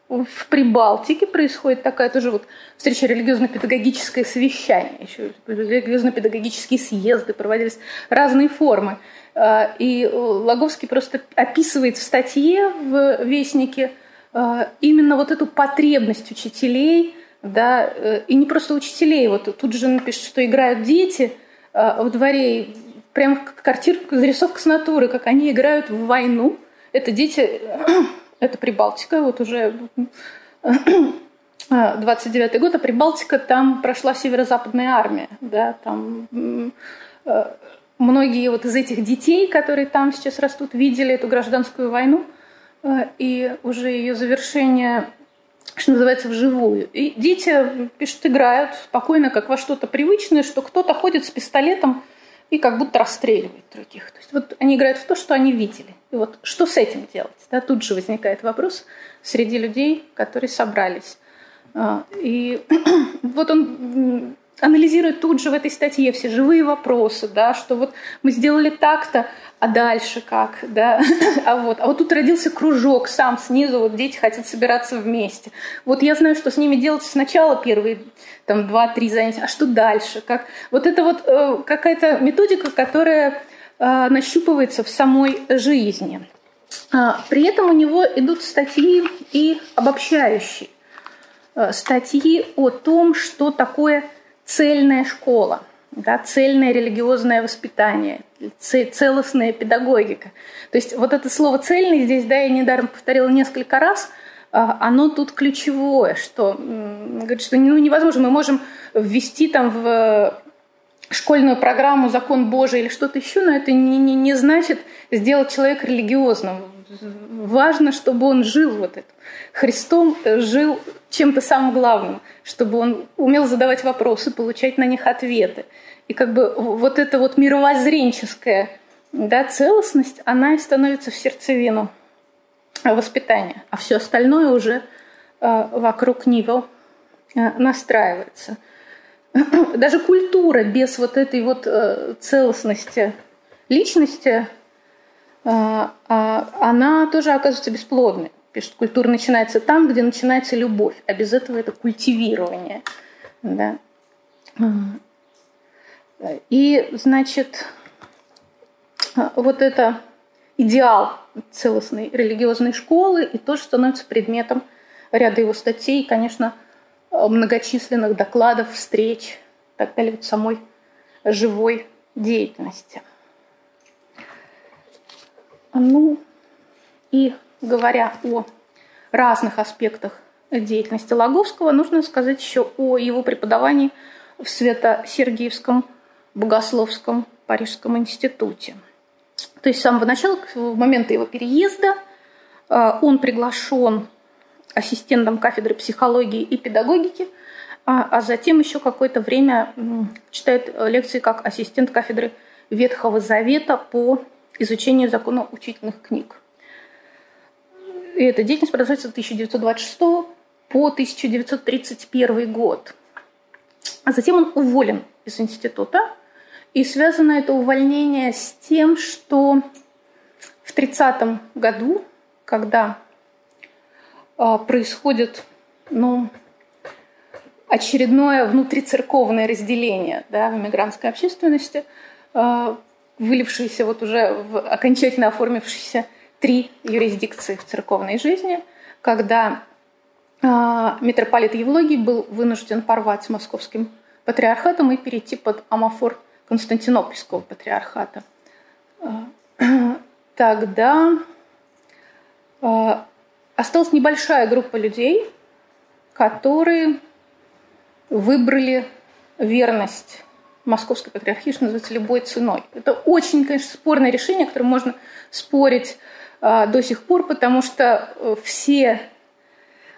в Прибалтике происходит такая тоже вот встреча религиозно-педагогическое совещание, еще религиозно-педагогические съезды, проводились разные формы. Э, и Логовский просто описывает в статье в Вестнике э, именно вот эту потребность учителей, да, и не просто учителей, вот тут же напишет, что играют дети во дворе, прям картинка, зарисовка с натуры, как они играют в войну – это дети, [clears throat] это Прибалтика, вот уже [clears throat] 29 год, а Прибалтика, там прошла северо-западная армия, да, там э, многие вот из этих детей, которые там сейчас растут, видели эту гражданскую войну, э, и уже ее завершение что называется, вживую. И дети, пишут, играют спокойно, как во что-то привычное, что кто-то ходит с пистолетом и как будто расстреливает других. То есть вот они играют в то, что они видели. И вот что с этим делать? Да, тут же возникает вопрос среди людей, которые собрались. А, и [clears throat] вот он анализирует тут же в этой статье все живые вопросы, да, что вот мы сделали так-то, а дальше как, да, [clears throat] а вот, а вот тут родился кружок сам снизу, вот дети хотят собираться вместе. Вот я знаю, что с ними делать сначала первые там два-три занятия, а что дальше, как, вот это вот э, какая-то методика, которая нащупывается в самой жизни. А, при этом у него идут статьи и обобщающие э, статьи о том, что такое цельная школа, да, цельное религиозное воспитание, целостная педагогика. То есть вот это слово «цельный» здесь, да, я недаром повторила несколько раз, а, оно тут ключевое, что, говорит, что ну, невозможно, мы можем ввести там в школьную программу «Закон Божий» или что-то еще, но это не, не, не значит сделать человека религиозным. Важно, чтобы он жил вот это. Христом жил чем-то самым главным, чтобы он умел задавать вопросы, получать на них ответы. И как бы вот эта вот мировоззренческая да, целостность, она и становится в сердцевину воспитания. А все остальное уже э, вокруг него э, настраивается. [laughs] Даже культура без вот этой вот э, целостности личности, э, э, она тоже оказывается бесплодной пишет, культура начинается там, где начинается любовь, а без этого это культивирование. Да. И, значит, вот это идеал целостной религиозной школы и тоже становится предметом ряда его статей, и, конечно, многочисленных докладов, встреч, так далее, вот самой живой деятельности. Ну и говоря о разных аспектах деятельности Лаговского, нужно сказать еще о его преподавании в Свято-Сергиевском Богословском Парижском институте. То есть с самого начала, в момента его переезда, э, он приглашен ассистентом кафедры психологии и педагогики, а, а затем еще какое-то время читает лекции как ассистент кафедры Ветхого Завета по изучению закона учительных книг. И эта деятельность продолжается с 1926 по 1931 год. А затем он уволен из института. И связано это увольнение с тем, что в 30 году, когда э, происходит ну, очередное внутрицерковное разделение да, в мигрантской общественности, э, вылившееся вот уже в окончательно оформившийся три юрисдикции в церковной жизни, когда э, митрополит Евлогий был вынужден порвать с московским патриархатом и перейти под амофор Константинопольского патриархата. А, [clears throat] тогда осталась небольшая группа людей, которые выбрали верность московской патриархии, что называется, любой ценой. Это очень, конечно, спорное решение, которое можно спорить а, до сих пор, потому что э, все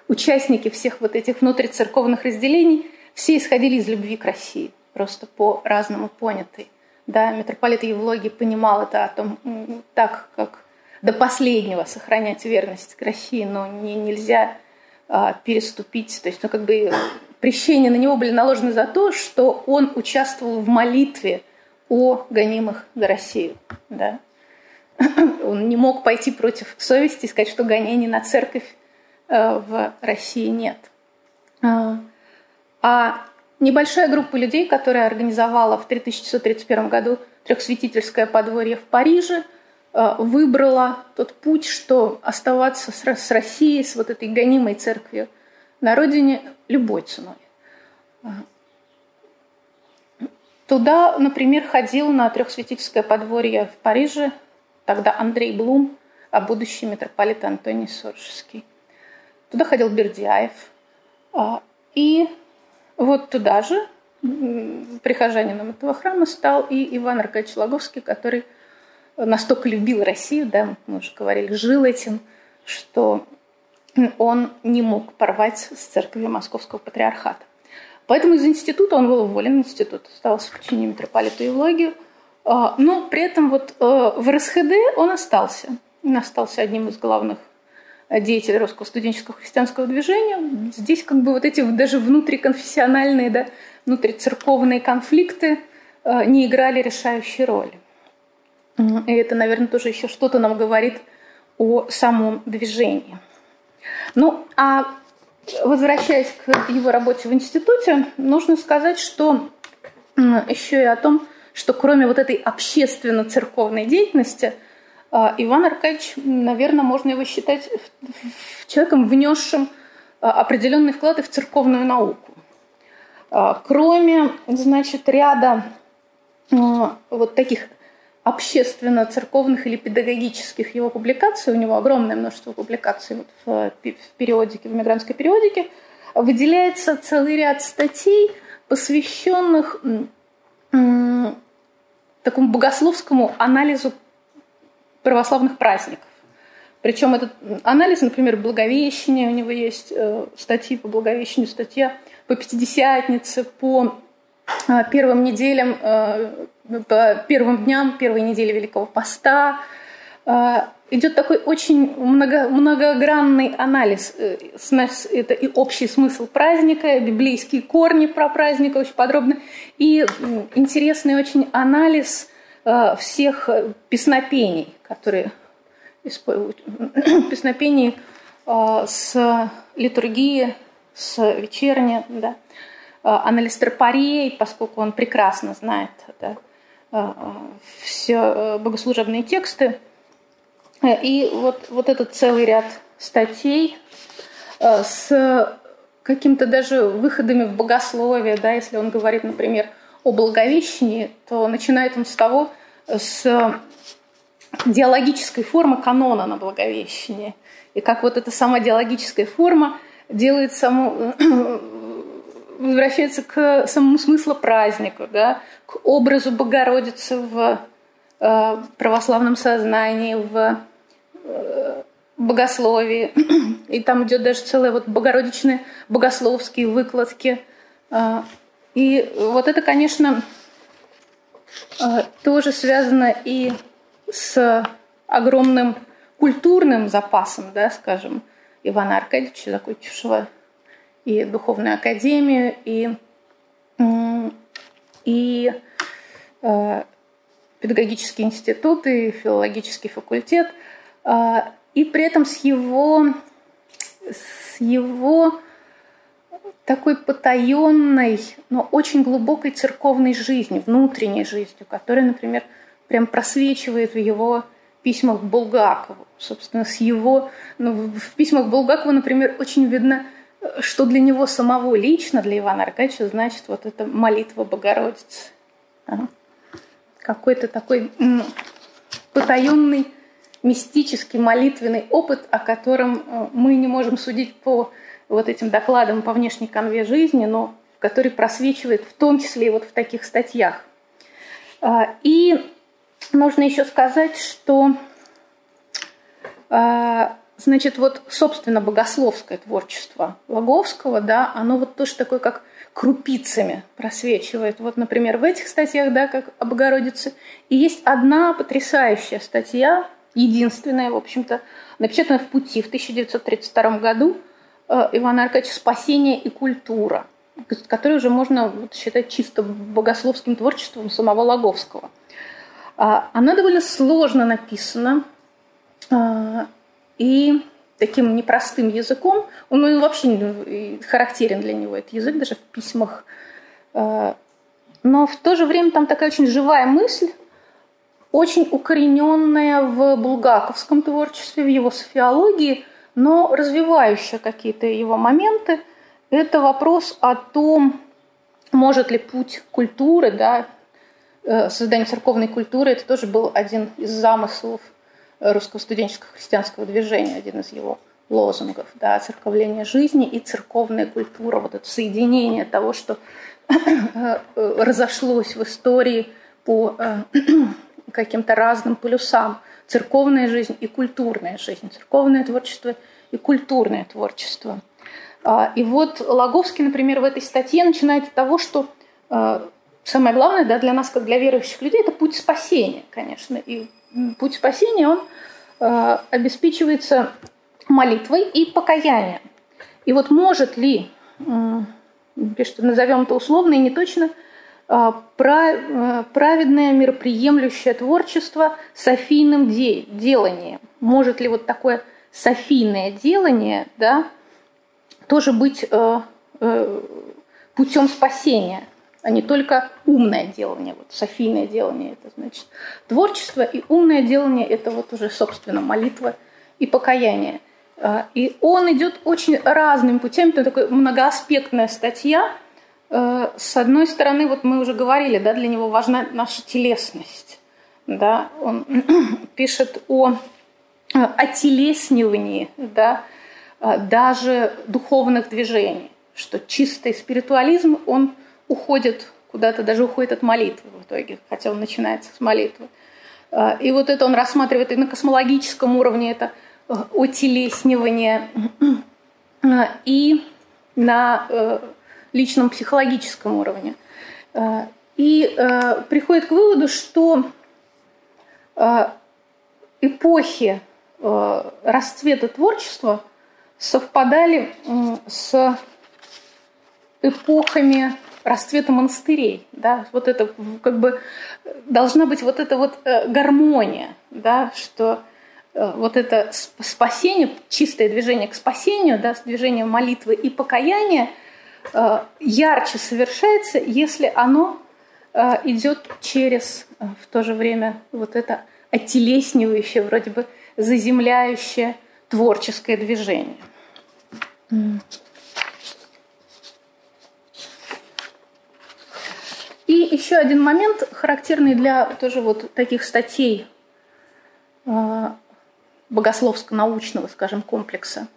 участники всех вот этих внутрицерковных разделений, все исходили из любви к России, просто по-разному понятой. Да, митрополит Евлогий понимал это о том, так как до последнего сохранять верность к России, но не, нельзя а, переступить. То есть, ну, как бы прещения на него были наложены за то, что он участвовал в молитве о гонимых за Россию. Да? Он не мог пойти против совести и сказать, что гонений на церковь э, в России нет. А, а небольшая группа людей, которая организовала в 1931 году трехсвятительское подворье в Париже, выбрала тот путь, что оставаться с Россией, с вот этой гонимой церковью на родине любой ценой. Туда, например, ходил на трехсвятительское подворье в Париже тогда Андрей Блум, а будущий митрополит Антоний Соржский. Туда ходил Бердяев. А, и вот туда же прихожанином этого храма стал и Иван Аркадьевич Логовский, который настолько любил Россию, да, мы уже говорили, жил этим, что он не мог порвать с церковью Московского патриархата. Поэтому из института он был уволен, институт остался в подчинении митрополита Евлогию, а, но при этом вот э, в РСХД он остался. Он остался одним из главных деятелей русского студенческого христианского движения. Здесь как бы вот эти даже внутриконфессиональные, да, внутрицерковные конфликты э, не играли решающей роли. И это, наверное, тоже еще что-то нам говорит о самом движении. Ну, а возвращаясь к его работе в институте, нужно сказать, что еще и о том, что кроме вот этой общественно-церковной деятельности, а, Иван Аркадьевич, наверное, можно его считать человеком, внесшим а, определенный вклад и в церковную науку. А, кроме, значит, ряда вот таких общественно-церковных или педагогических его публикаций, у него огромное множество публикаций вот в, в периодике, в мигрантской периодике, выделяется целый ряд статей, посвященных такому богословскому анализу православных праздников. Причем этот анализ, например, Благовещение, у него есть э, статьи по Благовещению, статья по Пятидесятнице, по первым неделям, э, по первым дням первой недели Великого Поста, идет такой очень много, многогранный анализ. Э, это и общий смысл праздника, библейские корни про праздник очень подробно, и интересный очень анализ всех песнопений, которые используют. [clears throat] Песнопений с литургии, с вечерней, да. Анализ тропарей, поскольку он прекрасно знает да, все богослужебные тексты, и вот, вот этот целый ряд статей э, с каким-то даже выходами в богословие, да, если он говорит, например, о Благовещении, то начинает он с того, с диалогической формы канона на Благовещении. И как вот эта сама диалогическая форма делает саму, возвращается к самому смыслу праздника, да, к образу Богородицы в э, православном сознании, в богословии. И там идет даже целые вот богородичные богословские выкладки. А, и вот это, конечно, а, тоже связано и с огромным культурным запасом, да, скажем, Ивана Аркадьевича, закончившего и духовную академию, и, и э, педагогический институт, и филологический факультет – а, и при этом с его, с его такой потаенной, но очень глубокой церковной жизнью, внутренней жизнью, которая, например, прям просвечивает в его письмах Булгакову. Собственно, с его... Ну, в письмах Булгакова, например, очень видно, что для него самого лично, для Ивана Аркадьевича, значит вот эта молитва Богородицы. Какой-то такой потаенный мистический молитвенный опыт, о котором э, мы не можем судить по вот этим докладам по внешней конве жизни, но который просвечивает в том числе и вот в таких статьях. А, и нужно еще сказать, что а, значит, вот, собственно, богословское творчество Логовского, да, оно вот тоже такое, как крупицами просвечивает. Вот, например, в этих статьях, да, как о Богородице. И есть одна потрясающая статья, единственная, в общем-то, напечатана в «Пути» в 1932 году э, Ивана Аркадьевича «Спасение и культура», который уже можно считать чисто богословским творчеством самого Логовского. А, она довольно сложно написана а, и таким непростым языком. Он вообще характерен для него, этот язык, даже в письмах. А, но в то же время там такая очень живая мысль, очень укорененная в булгаковском творчестве, в его софиологии, но развивающая какие-то его моменты. Это вопрос о том, может ли путь культуры, да, э, создание церковной культуры, это тоже был один из замыслов русского студенческого христианского движения, один из его лозунгов, да, церковление жизни и церковная культура, вот это соединение того, что э, [coughs] разошлось в истории по э, [coughs] каким-то разным полюсам. Церковная жизнь и культурная жизнь, церковное творчество и культурное творчество. А, и вот Логовский, например, в этой статье начинает с того, что а, самое главное да, для нас, как для верующих людей, это путь спасения, конечно. И путь спасения, он а, обеспечивается молитвой и покаянием. И вот может ли, пишет, назовем это условно и не точно, праведное мироприемлющее творчество с афийным деланием. Может ли вот такое софийное делание, да, тоже быть э, э, путем спасения, а не только умное делание. Вот софийное делание – это значит творчество, и умное делание – это вот уже, собственно, молитва и покаяние. Э, и он идет очень разными путями, это такая многоаспектная статья. Э, с одной стороны, вот мы уже говорили, да, для него важна наша телесность. Да, он [clears throat] пишет о отелеснивании да, а, даже духовных движений, что чистый спиритуализм, он уходит куда-то, даже уходит от молитвы в итоге, хотя он начинается с молитвы. А, и вот это он рассматривает и на космологическом уровне, это [clears throat] а, отелеснивание, и на э, личном психологическом уровне. И э, приходит к выводу, что эпохи Э, расцвета творчества совпадали с эпохами расцвета монастырей. Да? Вот это как бы должна быть вот эта вот э, гармония, да? что э, вот это спасение, чистое движение к спасению, да, движение молитвы и покаяния ярче совершается, если оно идет через в то же время вот это оттелеснивающее, вроде бы заземляющее творческое движение. И еще один момент, характерный для тоже вот таких статей э, богословско-научного, скажем, комплекса,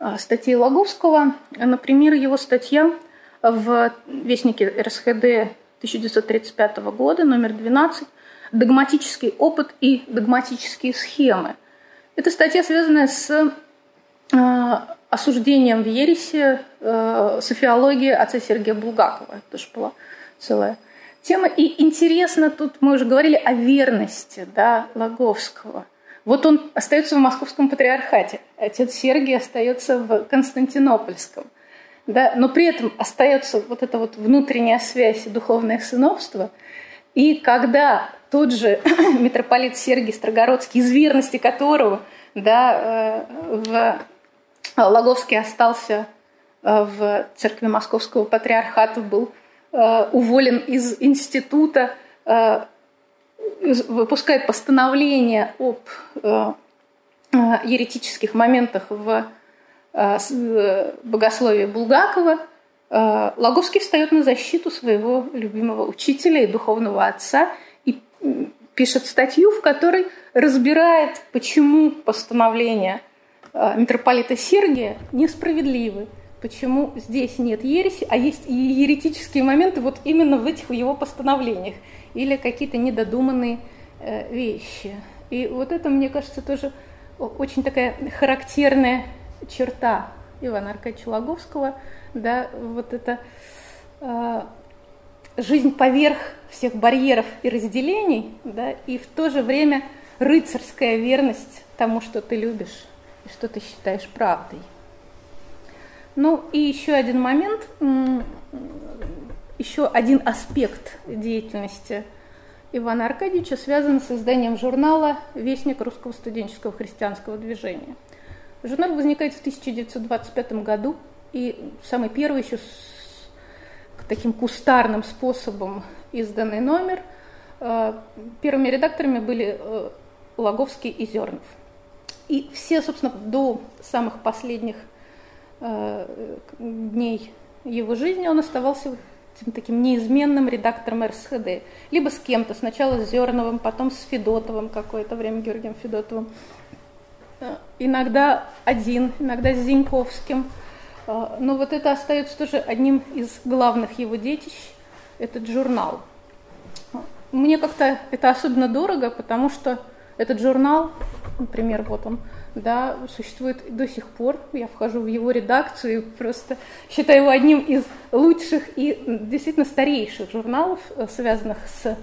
э, статей Логовского. Например, его статья в Вестнике РСХД 1935 года, номер 12, «Догматический опыт и догматические схемы», эта статья связана с э, осуждением в ересе софиологии отца Сергея Булгакова. Это тоже была целая тема. И интересно, тут мы уже говорили о верности да, Лаговского. Вот он остается в московском патриархате, отец Сергий остается в Константинопольском. Да, но при этом остается вот эта вот внутренняя связь и духовное сыновство. И когда тот же [coughs] митрополит Сергий Строгородский, из верности которого да, э, в Логовский остался э, в церкви Московского патриархата, был уволен из института, выпускает постановление об еретических моментах в богословии Булгакова, Логовский встает на защиту своего любимого учителя и духовного отца пишет статью, в которой разбирает, почему постановления э, митрополита Сергия несправедливы, почему здесь нет ереси, а есть и еретические моменты вот именно в этих его постановлениях или какие-то недодуманные э, вещи. И вот это, мне кажется, тоже очень такая характерная черта Ивана Аркадьевича Логовского, да, вот это э, жизнь поверх всех барьеров и разделений, да, и в то же время рыцарская верность тому, что ты любишь и что ты считаешь правдой. Ну и еще один момент, еще один аспект деятельности Ивана Аркадьевича связан с созданием журнала «Вестник русского студенческого христианского движения». Журнал возникает в 1925 году, и самый первый еще таким кустарным способом изданный номер. Э, первыми редакторами были э, Логовский и Зернов. И все, собственно, до самых последних дней его жизни он оставался таким неизменным редактором РСХД. Либо с кем-то, сначала с Зерновым, потом с Федотовым какое-то время, Георгием Федотовым. Иногда один, иногда с Зиньковским – а, но вот это остается тоже одним из главных его детищ, этот журнал. мне как-то это особенно дорого, потому что этот журнал, например, вот он, да, существует до сих пор. Я вхожу в его редакцию и просто считаю его одним из лучших и действительно старейших журналов, э, связанных с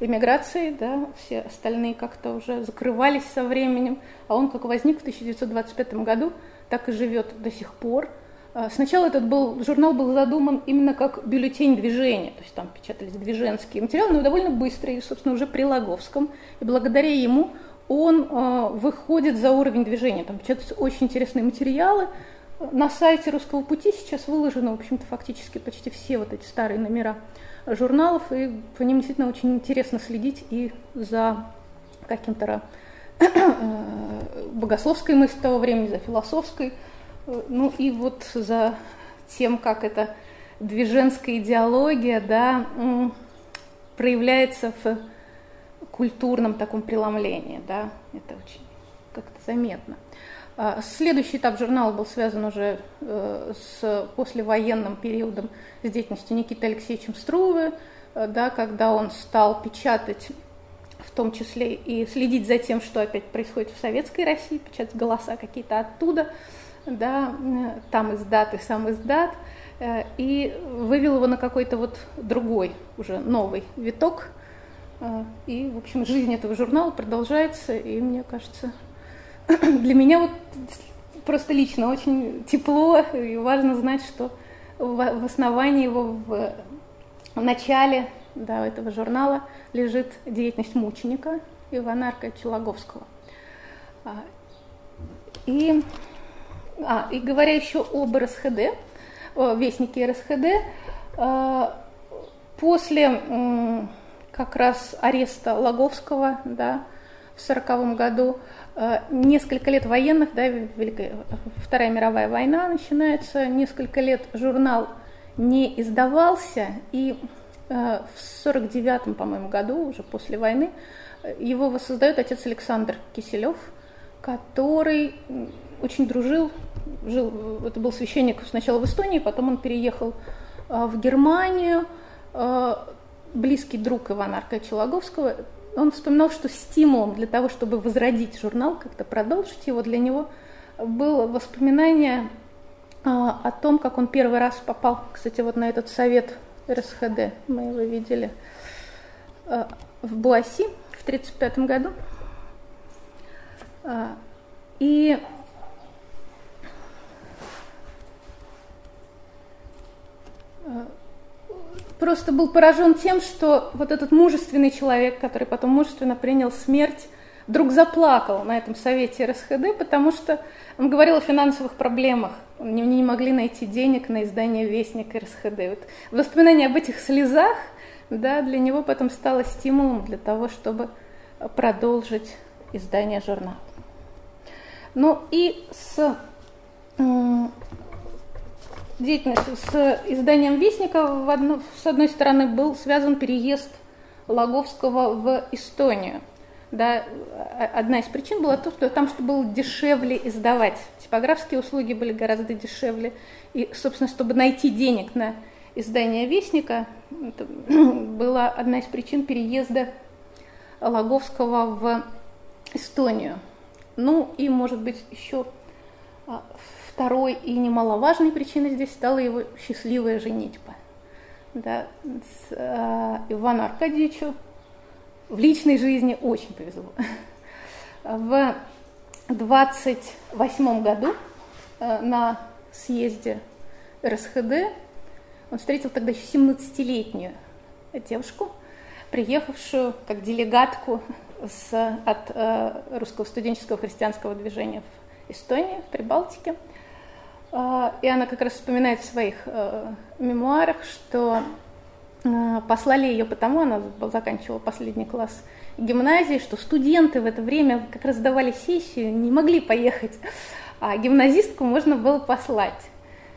эмиграцией, да, все остальные как-то уже закрывались со временем, а он как возник в 1925 году, так и живет до сих пор. А, сначала этот был, журнал был задуман именно как бюллетень движения, то есть там печатались движенские материалы, но довольно быстро, и, собственно, уже при Логовском. И благодаря ему он э, выходит за уровень движения. Там очень интересные материалы. На сайте Русского пути сейчас выложены, в общем-то, фактически почти все вот эти старые номера журналов, и по ним действительно очень интересно следить и за каким-то э, богословской мыслью того времени, за философской, ну и вот за тем, как эта движенская идеология да, проявляется в культурном таком преломлении, да, это очень как-то заметно. А, следующий этап журнала был связан уже э, с послевоенным периодом с деятельностью Никиты Алексеевичем Струвы, э, да, когда он стал печатать в том числе и следить за тем, что опять происходит в советской России, печатать голоса какие-то оттуда, да, э, там издат и сам издат, и вывел его на какой-то вот другой, уже новый виток – и, в общем, жизнь этого журнала продолжается, и мне кажется, [clears throat] для меня вот просто лично очень тепло и важно знать, что в основании его в начале да, этого журнала лежит деятельность мученика Ивана Аркадьевича Логовского. А, и, а, и говоря еще об РСХД, о вестнике РСХД, а, после как раз ареста Логовского да, в сороковом году. Э, несколько лет военных, да, Великая, Вторая мировая война начинается, несколько лет журнал не издавался, и э, в сорок девятом, по-моему, году, уже после войны, его воссоздает отец Александр Киселев, который очень дружил, жил, это был священник сначала в Эстонии, потом он переехал э, в Германию, близкий друг Ивана Аркадьевича Логовского, он вспоминал, что стимулом для того, чтобы возродить журнал, как-то продолжить его, для него было воспоминание а, о том, как он первый раз попал, кстати, вот на этот совет РСХД, мы его видели, а, в Буаси в 1935 году. А, и просто был поражен тем, что вот этот мужественный человек, который потом мужественно принял смерть, вдруг заплакал на этом совете РСХД, потому что он говорил о финансовых проблемах. Они не могли найти денег на издание Вестника РСХД. Вот воспоминание об этих слезах да, для него потом стало стимулом для того, чтобы продолжить издание журнала. Ну и с деятельностью с изданием Вестника в одно, с одной стороны был связан переезд Логовского в Эстонию. Да, одна из причин была то, что там что было дешевле издавать. Типографские услуги были гораздо дешевле. И, собственно, чтобы найти денег на издание Вестника, это [clears throat] была одна из причин переезда Логовского в Эстонию. Ну и, может быть, еще а, Второй и немаловажной причиной здесь стала его счастливая женитьба. Да, с, э, Ивану Аркадьевичу в личной жизни очень повезло. В 28 году э, на съезде РСХД он встретил тогда еще 17-летнюю девушку, приехавшую как делегатку с, от э, русского студенческого христианского движения в Эстонии, в Прибалтике – и она как раз вспоминает в своих э, мемуарах, что э, послали ее потому, она заканчивала последний класс гимназии, что студенты в это время как раз сдавали сессию, не могли поехать, а гимназистку можно было послать.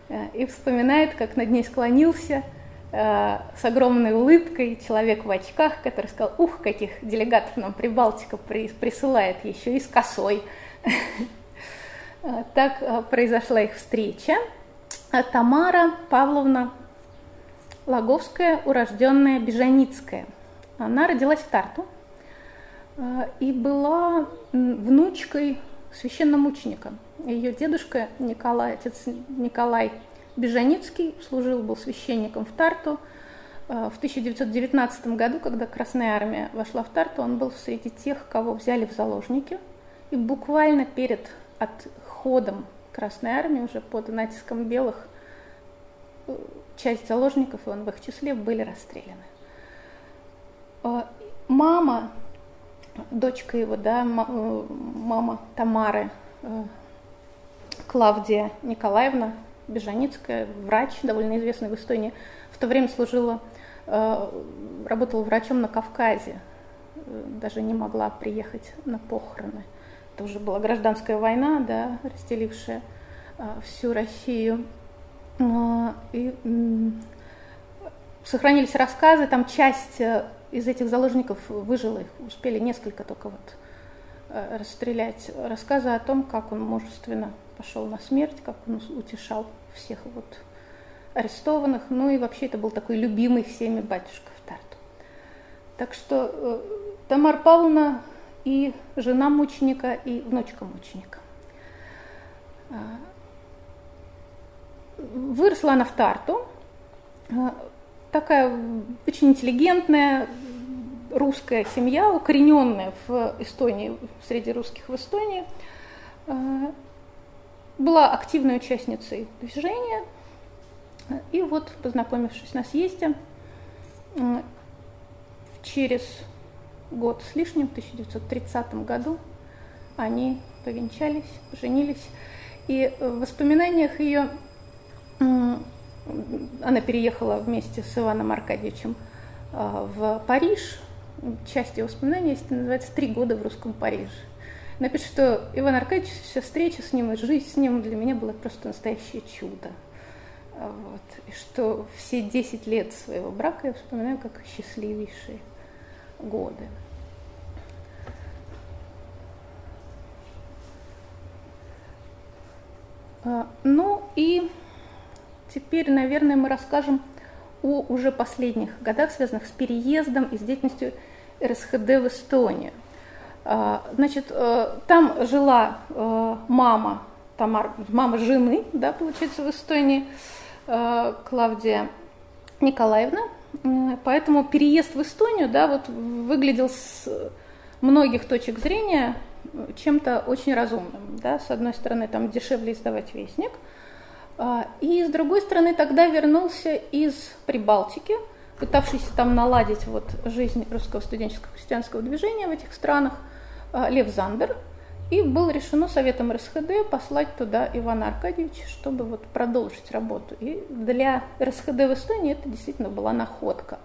Э, и вспоминает, как над ней склонился с огромной улыбкой человек в очках, который сказал, ух, каких делегатов нам Прибалтика присылает, еще и с косой. [laughs] Э, так э, произошла их встреча. Э, Тамара Павловна Логовская, урожденная Бежаницкая. Она родилась в Тарту и была внучкой священномученика. Ее дедушка Николай, отец Николай Бежаницкий, служил, был священником в Тарту. В 1919 году, когда Красная Армия вошла в Тарту, он был среди тех, кого взяли в заложники. И буквально перед отходом Красной Армии, уже под натиском белых, э, часть заложников, и он в их числе, были расстреляны. А, мама, дочка его, да, э, мама Тамары, э, Клавдия Николаевна Бежаницкая, врач, довольно известный в Эстонии, в то время служила, работала врачом на Кавказе, даже не могла приехать на похороны – это уже была гражданская война, да, разделившая а, всю Россию. А, и сохранились рассказы, там часть э, из этих заложников выжила, их успели несколько только вот э, расстрелять. Рассказы о том, как он мужественно пошел на смерть, как он утешал всех вот арестованных. Ну и вообще это был такой любимый всеми батюшка в Тарту. Так что э, Тамара Павловна и жена мученика, и внучка мученика. А, выросла она в Тарту, а, такая очень интеллигентная русская семья, укорененная в Эстонии, среди русских в Эстонии, а, была активной участницей движения. И вот, познакомившись на съезде, через год с лишним, в 1930 году, они повенчались, поженились. И в воспоминаниях ее она переехала вместе с Иваном Аркадьевичем а, в Париж. Часть ее воспоминаний есть, называется «Три года в русском Париже». Напишет, что Иван Аркадьевич, вся встреча с ним и жизнь с ним для меня была просто настоящее чудо. Вот. И что все 10 лет своего брака я вспоминаю как счастливейшие годы. А, ну и теперь, наверное, мы расскажем о уже последних годах, связанных с переездом и с деятельностью РСХД в Эстонию. А, значит, э, там жила э, мама, Тамар, мама жены, да, получается, в Эстонии, э, Клавдия Николаевна, Поэтому переезд в Эстонию да, вот, выглядел с многих точек зрения чем-то очень разумным. Да. С одной стороны, там дешевле издавать вестник, а, и с другой стороны, тогда вернулся из Прибалтики, пытавшийся там наладить вот жизнь русского студенческого христианского движения в этих странах, а, Лев Зандер – и было решено Советом РСХД послать туда Ивана Аркадьевича, чтобы вот продолжить работу. И для РСХД в Эстонии это действительно была находка,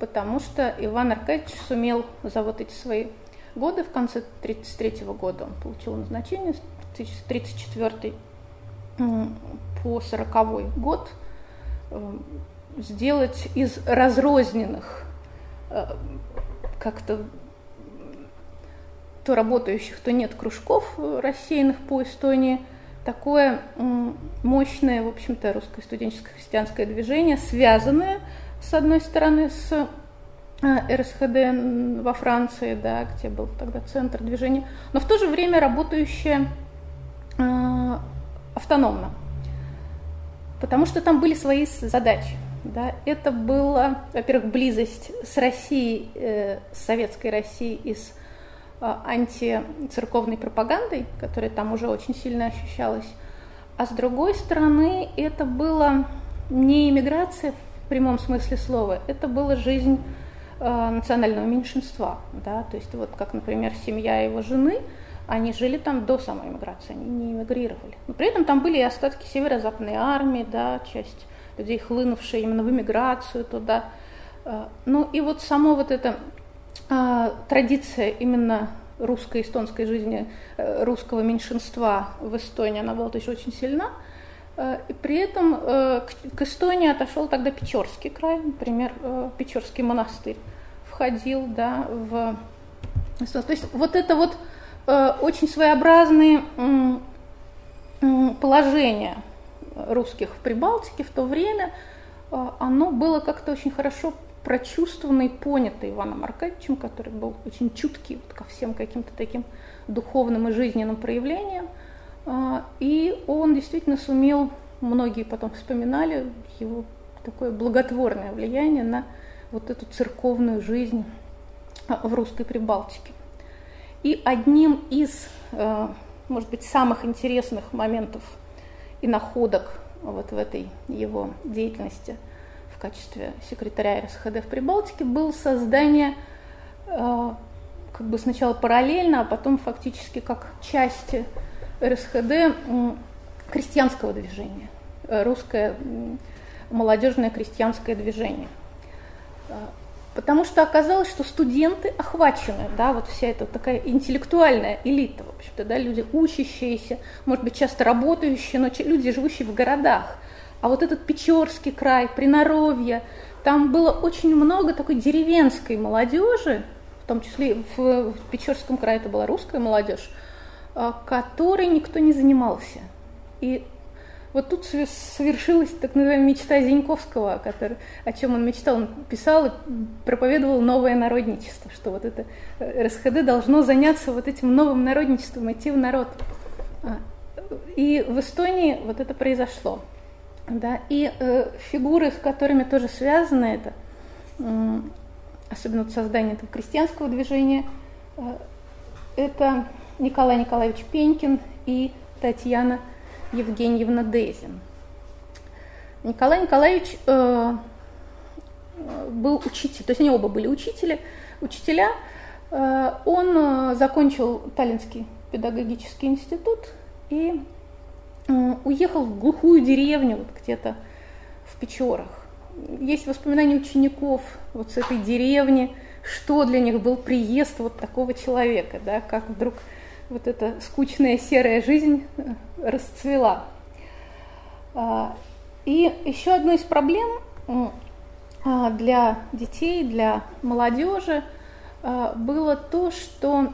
потому что Иван Аркадьевич сумел за вот эти свои годы, в конце 1933 года он получил назначение, 1934 по 40 год, э, сделать из разрозненных э, как-то то работающих, то нет кружков э, рассеянных по Эстонии. Такое мощное, в общем-то, русское студенческое христианское движение, связанное, с одной стороны, с э, РСХД во Франции, да, где был тогда центр движения, но в то же время работающее э, автономно, потому что там были свои задачи. Да. Это была, во-первых, близость с Россией, э, с советской Россией из а, антицерковной пропагандой, которая там уже очень сильно ощущалась. А с другой стороны, это было не иммиграция в прямом смысле слова, это была жизнь э, национального меньшинства. Да? То есть вот как, например, семья его жены, они жили там до самой иммиграции, они не эмигрировали. Но при этом там были и остатки северо-западной армии, да, часть людей, хлынувшие именно в эмиграцию туда. Ну и вот само вот это традиция именно русской эстонской жизни, э, русского меньшинства в Эстонии, она была тоже очень сильна. Э, и при этом э, к Эстонии отошел тогда Печорский край, например, Печорский монастырь входил да, в Эстонию. То есть вот это вот очень своеобразные положения русских в Прибалтике в то время, оно было как-то очень хорошо прочувствованный, понятый Иваном Аркадьевичем, который был очень чуткий вот ко всем каким-то таким духовным и жизненным проявлениям. А, и он действительно сумел, многие потом вспоминали его такое благотворное влияние на вот эту церковную жизнь а, в русской Прибалтике. И одним из, а, может быть, самых интересных моментов и находок вот в этой его деятельности в качестве секретаря РСХД в Прибалтике было создание как бы сначала параллельно, а потом фактически как части РСХД крестьянского движения, э, русское молодежное крестьянское движение. Э, потому что оказалось, что студенты охвачены, да, вот вся эта такая интеллектуальная элита, в общем-то, да, люди учащиеся, может быть, часто работающие, но люди, живущие в городах. А вот этот Печорский край, Приноровье, там было очень много такой деревенской молодежи, в том числе в, Печорском крае это была русская молодежь, а, которой никто не занимался. И вот тут совершилась так называемая мечта Зиньковского, который, о чем он мечтал. Он писал и проповедовал новое народничество, что вот это э, РСХД должно заняться вот этим новым народничеством, идти в народ. А, и в Эстонии вот это произошло. Да, и э, фигуры, с которыми тоже связано это, э, особенно вот создание этого крестьянского движения, э, это Николай Николаевич Пенькин и Татьяна Евгеньевна Дезин. Николай Николаевич э, был учитель, то есть они оба были учители, учителя. Э, он э, закончил Таллинский педагогический институт и уехал в глухую деревню, вот где-то в Печорах. Есть воспоминания учеников вот с этой деревни, что для них был приезд вот такого человека, да, как вдруг вот эта скучная серая жизнь э, расцвела. А, и еще одной из проблем а, для детей, для молодежи а, было то, что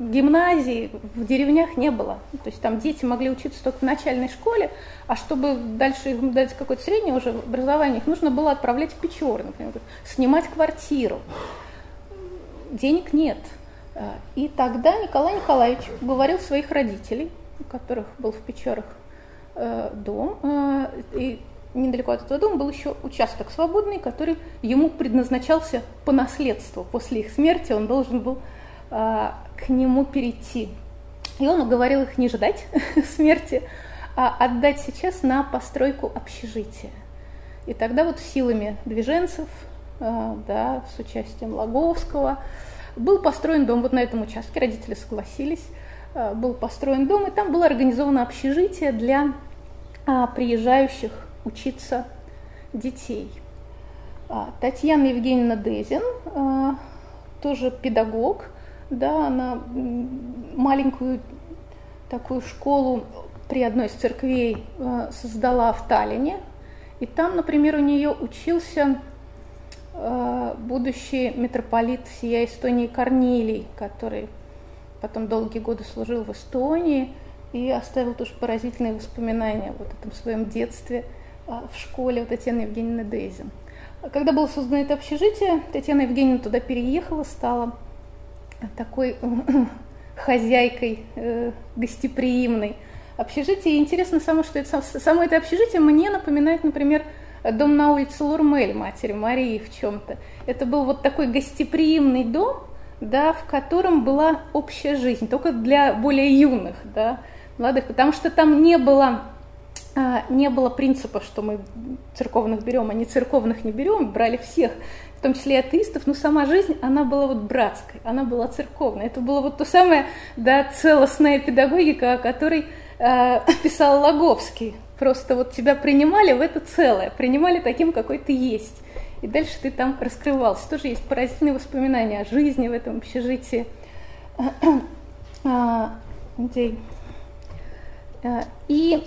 гимназии в деревнях не было. То есть там дети могли учиться только в начальной школе, а чтобы дальше им дать какое-то среднее уже образование, их нужно было отправлять в Печоры, например, снимать квартиру. Денег нет. А, и тогда Николай Николаевич говорил своих родителей, у которых был в Печорах э, дом, э, и недалеко от этого дома был еще участок свободный, который ему предназначался по наследству. После их смерти он должен был к нему перейти. И он уговорил их не ждать [laughs] смерти, а отдать сейчас на постройку общежития. И тогда вот силами движенцев, да, с участием Логовского, был построен дом вот на этом участке, родители согласились, э, был построен дом, и там было организовано общежитие для а, приезжающих учиться детей. А, Татьяна Евгеньевна Дезин, тоже педагог, да, она маленькую такую школу при одной из церквей э, создала в Таллине. И там, например, у нее учился Э, будущий митрополит всея Эстонии Корнилий, который потом долгие годы служил в Эстонии и оставил тоже поразительные воспоминания вот о этом своем детстве э, в школе у Татьяны Евгеньевны Дейзин. Когда было создано это общежитие, Татьяна Евгеньевна туда переехала, стала такой [laughs] хозяйкой э, гостеприимной общежития. И интересно само, что это, само это общежитие мне напоминает, например, дом на улице Лурмель матери Марии в чем-то. Это был вот такой гостеприимный дом, да, в котором была общая жизнь, только для более юных, да, молодых, потому что там не было, а, не было принципа, что мы церковных берем, а не церковных не берем, брали всех, в том числе и атеистов, но сама жизнь, она была вот братской, она была церковной. Это было вот то самое, да, целостная педагогика, о которой э, [laughs] писал Логовский, Просто вот тебя принимали в это целое, принимали таким, какой ты есть. И дальше ты там раскрывался. Тоже есть поразительные воспоминания о жизни в этом общежитии [clears throat] а. А, и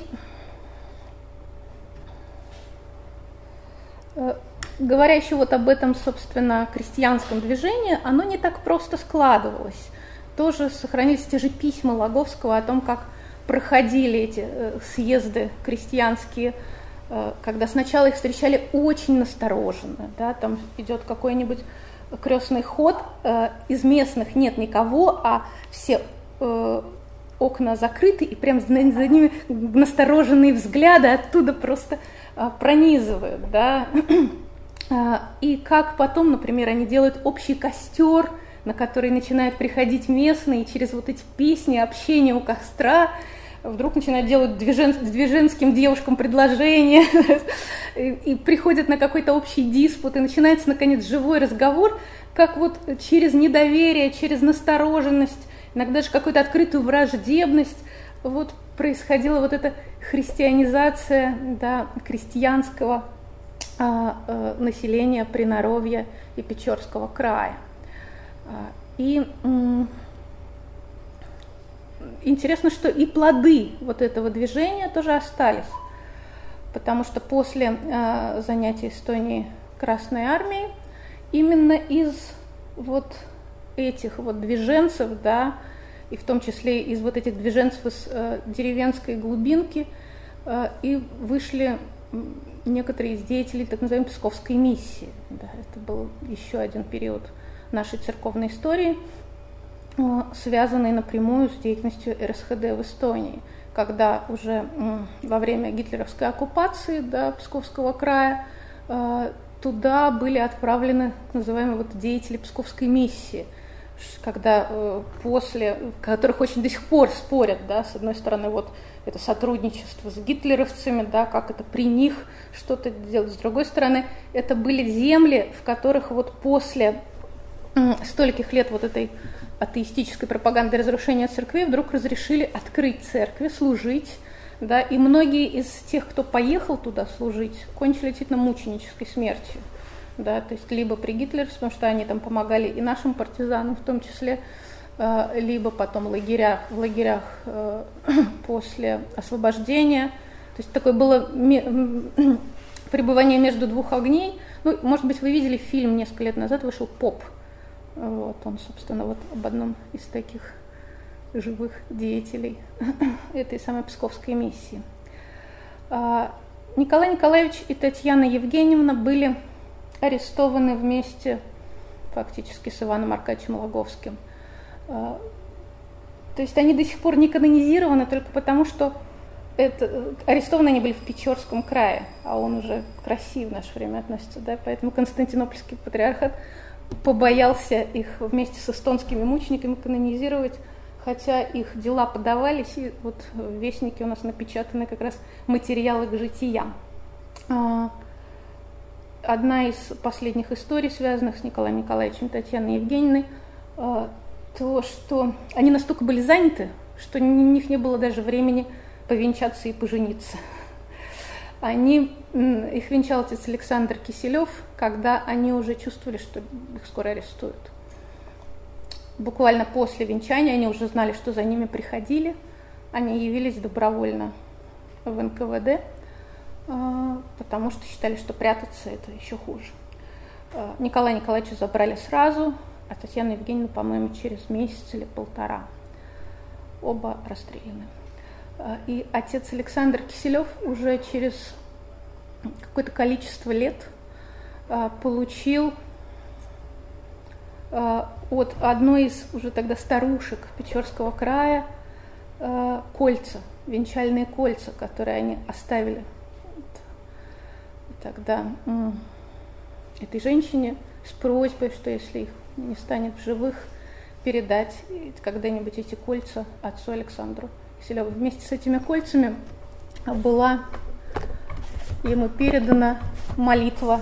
э, говоря еще вот об этом, собственно, крестьянском движении, оно не так просто складывалось. Тоже сохранились те же письма Логовского о том, как проходили эти э, съезды крестьянские, э, когда сначала их встречали очень настороженно, да, там идет какой-нибудь крестный ход, из местных нет никого, а все окна закрыты, и прям за ними настороженные взгляды оттуда просто пронизывают, да, и как потом, например, они делают общий костер, на который начинают приходить местные, и через вот эти песни, общение у костра, вдруг начинают делать движен, движенским девушкам предложения, [laughs] и, приходят на какой-то общий диспут, и начинается, наконец, живой разговор, как вот через недоверие, через настороженность, иногда же какую-то открытую враждебность, вот происходила вот эта христианизация да, крестьянского а, а, населения Приноровья и Печорского края. А, и интересно, что и плоды вот этого движения тоже остались, потому что после э, занятий Эстонии Красной Армией именно из вот этих вот движенцев, да, и в том числе из вот этих движенцев из э, деревенской глубинки, э, и вышли некоторые из деятелей так называемой Псковской миссии. Да, это был еще один период нашей церковной истории, э, связанный напрямую с деятельностью РСХД в Эстонии, когда уже во время гитлеровской оккупации да, Псковского края э, туда были отправлены так называемые вот деятели Псковской миссии, когда э, после, которых очень до сих пор спорят, да, с одной стороны, вот это сотрудничество с гитлеровцами, да, как это при них что-то делать, с другой стороны, это были земли, в которых вот после стольких лет вот этой атеистической пропаганды разрушения церкви вдруг разрешили открыть церкви, служить, да, и многие из тех, кто поехал туда служить, кончили действительно мученической смертью, да, то есть либо при Гитлере, потому что они там помогали и нашим партизанам в том числе, либо потом в лагерях, в лагерях э, [clears throat] после освобождения, то есть такое было [clears throat] пребывание между двух огней. Ну, может быть, вы видели фильм несколько лет назад, вышел «Поп», вот он, собственно, вот об одном из таких живых деятелей [clears throat] этой самой Псковской миссии. А, Николай Николаевич и Татьяна Евгеньевна были арестованы вместе фактически с Иваном Аркадьевичем Логовским. А, то есть они до сих пор не канонизированы только потому, что это, арестованы они были в Печорском крае, а он уже к России в наше время относится, да, поэтому Константинопольский патриархат побоялся их вместе с эстонскими мучениками канонизировать, хотя их дела подавались, и вот в Вестнике у нас напечатаны как раз материалы к житиям. А, одна из последних историй, связанных с Николаем Николаевичем Татьяной Евгеньевной, а, то, что они настолько были заняты, что у них не было даже времени повенчаться и пожениться. Они, их венчал отец Александр Киселев, когда они уже чувствовали, что их скоро арестуют. Буквально после венчания они уже знали, что за ними приходили. Они явились добровольно в НКВД, а, потому что считали, что прятаться это еще хуже. А, Николая Николаевича забрали сразу, а Татьяну Евгеньевну, по-моему, через месяц или полтора. Оба расстреляны. А, и отец Александр Киселев уже через какое-то количество лет а, получил а, от одной из уже тогда старушек Печорского края кольца, венчальные кольца, которые они оставили тогда этой женщине с просьбой, что если их не станет в живых, передать когда-нибудь эти кольца отцу Александру. Киселеву. Вместе с этими кольцами была ему передана молитва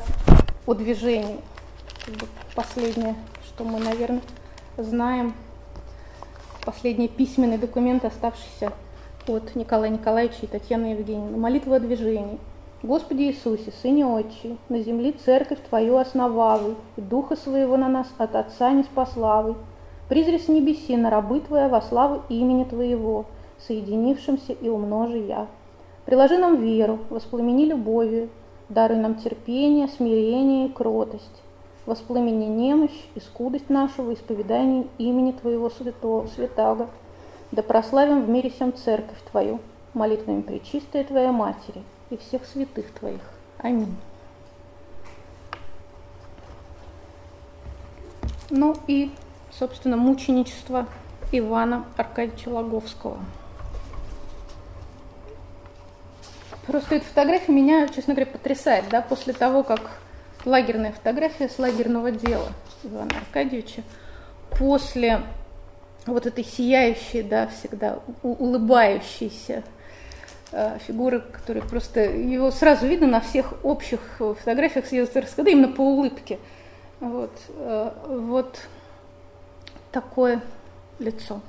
о движении. Последнее, что мы, наверное, знаем, последний письменный документ, оставшийся от Николая Николаевича и Татьяны Евгеньевны. Молитва о движении. Господи Иисусе, Сыне Отчи, на земле церковь Твою основавый, и Духа Своего на нас от Отца не спаславый. Призри с небеси на рабы Твоя во славу имени Твоего, соединившимся и умножи я. Приложи нам веру, воспламени любовью, даруй нам терпение, смирение и кротость. Воспламени немощь и скудость нашего исповеданием имени Твоего святого, святаго. Да прославим в мире всем церковь Твою, молитвами Пречистой Твоей Матери, и всех святых Твоих. Аминь. Ну и, собственно, мученичество Ивана Аркадьевича Логовского. Просто эта фотография меня, честно говоря, потрясает, да, после того, как лагерная фотография с лагерного дела Ивана Аркадьевича, после вот этой сияющей, да, всегда улыбающейся фигуры, которая просто, его сразу видно на всех общих фотографиях съезда РСКД, именно по улыбке. Вот, э, вот такое лицо.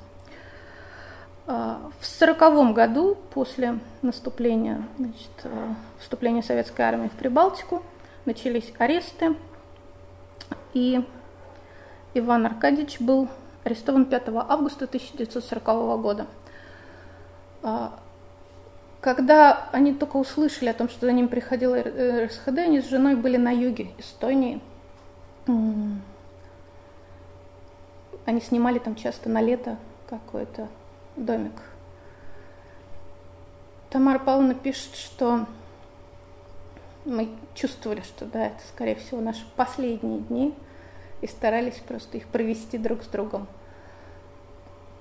Э, в сороковом году, после наступления, значит, э, вступления советской армии в Прибалтику, начались аресты, и Иван Аркадьевич был арестован 5 августа 1940 года. Когда они только услышали о том, что за ним приходил РСХД, они с женой были на юге Эстонии. Они снимали там часто на лето какой-то домик. Тамара Павловна пишет, что мы чувствовали, что да, это, скорее всего, наши последние дни, и старались просто их провести друг с другом.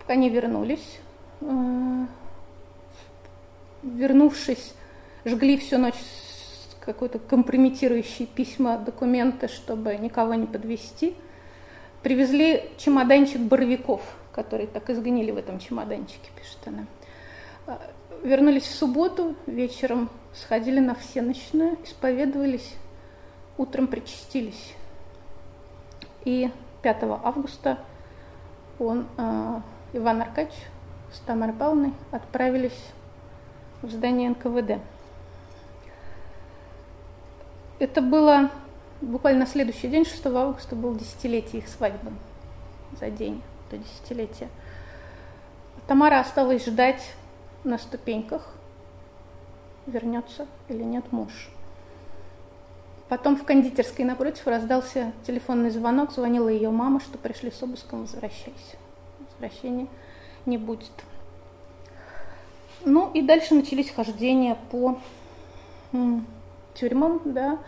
Они вернулись. Вернувшись, жгли всю ночь какой-то компрометирующие письма, документы, чтобы никого не подвести. Привезли чемоданчик боровиков, которые так изгнили в этом чемоданчике, пишет она. Э, вернулись в субботу вечером, сходили на всеночную, исповедовались, утром причастились. И 5 августа он, э, Иван Аркадьевич с Тамарой Павловной отправились в здание НКВД. Это было буквально на следующий день, 6 августа, был десятилетие их свадьбы за день до десятилетия. Тамара осталась ждать на ступеньках, вернется или нет муж. Потом в кондитерской напротив раздался телефонный звонок, звонила ее мама, что пришли с обыском, возвращайся. Возвращения не будет. Ну и дальше начались хождения по тюрьмам, да.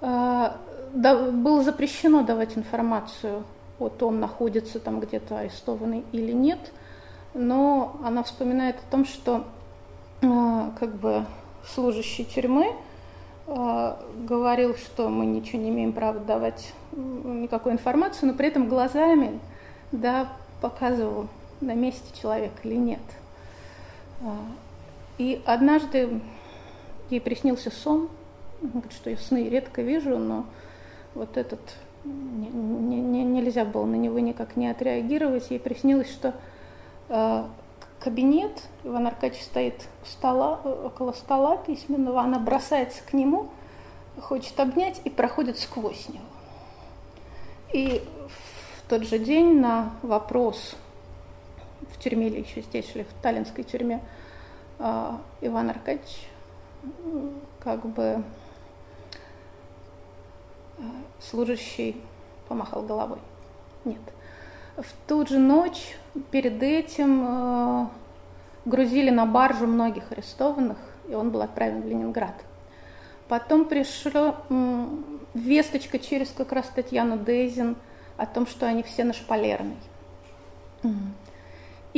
А, да. Было запрещено давать информацию о том, находится там где-то арестованный или нет, но она вспоминает о том, что а, как бы служащий тюрьмы а, говорил, что мы ничего не имеем права давать никакой информации, но при этом глазами да, показывал, на месте человек или нет. А, и однажды ей приснился сон, говорит, что я сны редко вижу, но вот этот не, не, не, нельзя было на него никак не отреагировать. Ей приснилось, что э, кабинет, Иван Аркадьевич стоит стола, около стола письменного, она бросается к нему, хочет обнять и проходит сквозь него. И в тот же день на вопрос в тюрьме или еще здесь шли, в таллинской тюрьме, а, Иван Аркадьевич как бы а, служащий помахал головой. Нет. В ту же ночь перед этим а, грузили на баржу многих арестованных, и он был отправлен в Ленинград. Потом пришла весточка через как раз Татьяну Дейзин о том, что они все на шпалерной.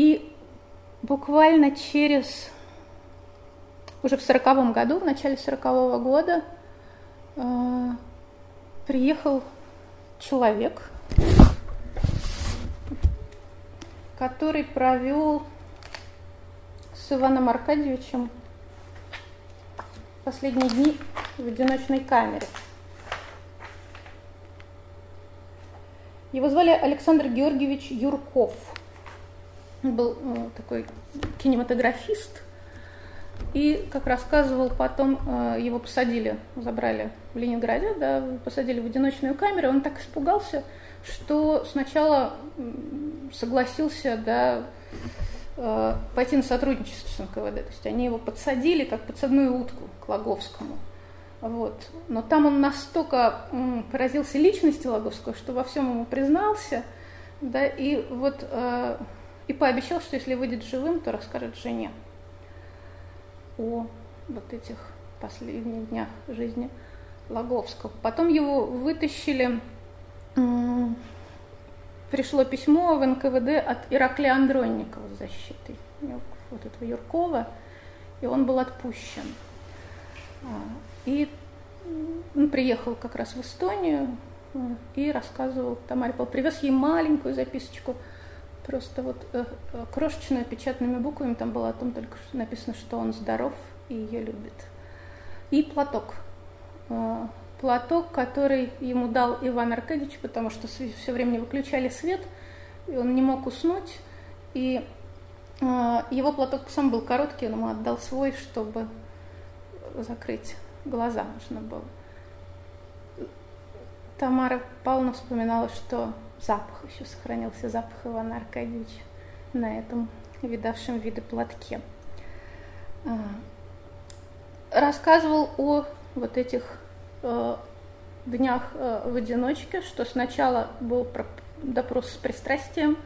И буквально через, уже в сороковом году, в начале сорокового года, э, приехал человек, который провел с Иваном Аркадьевичем последние дни в одиночной камере. Его звали Александр Георгиевич Юрков – был ну, такой кинематографист, и, как рассказывал потом, э, его посадили, забрали в Ленинграде, да, посадили в одиночную камеру, он так испугался, что сначала согласился, да, э, пойти на сотрудничество с НКВД. То есть они его подсадили, как подсадную утку к Логовскому. Вот. Но там он настолько поразился личности Логовского, что во всем ему признался. Да, и вот э, и пообещал, что если выйдет живым, то расскажет жене о вот этих последних днях жизни Лаговского. Потом его вытащили, пришло письмо в НКВД от Ираклия Андронникова с защитой вот этого Юркова, и он был отпущен. А, и он приехал как раз в Эстонию и рассказывал Тамаре Павловне, привез ей маленькую записочку, просто вот э, э, крошечную печатными буквами, там было о том только что написано, что он здоров и ее любит. И платок. Э, платок, который ему дал Иван Аркадьевич, потому что все время не выключали свет, и он не мог уснуть. И его платок сам был короткий, он ему отдал свой, чтобы закрыть глаза нужно было. Тамара Павловна вспоминала, что запах еще сохранился, запах Ивана Аркадьевича на этом видавшем виды платке. А, рассказывал о вот этих э, днях э, в одиночке, что сначала был допрос с пристрастием,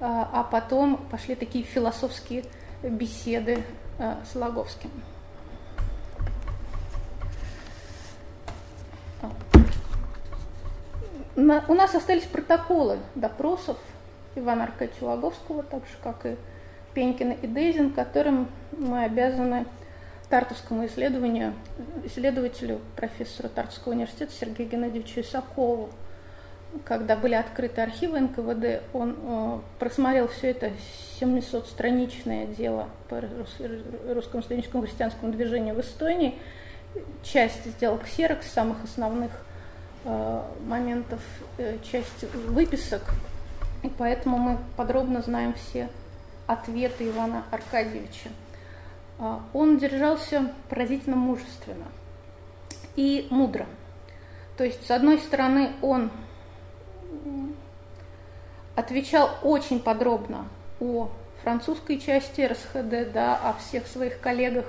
а, а потом пошли такие философские беседы э, с Логовским. У нас остались протоколы допросов Ивана Аркадьевича Логовского, так же, как и Пенькина и Дейзин, которым мы обязаны Тартовскому исследованию, исследователю, профессору Тартовского университета Сергею Геннадьевичу Исакову. Когда были открыты архивы НКВД, он э, просмотрел все это 700-страничное дело по русскому студенческому христианскому движению в Эстонии. Часть сделал ксерокс самых основных моментов, э, часть выписок, и поэтому мы подробно знаем все ответы Ивана Аркадьевича. Э, он держался поразительно мужественно и мудро. То есть, с одной стороны, он отвечал очень подробно о французской части РСХД, да, о всех своих коллегах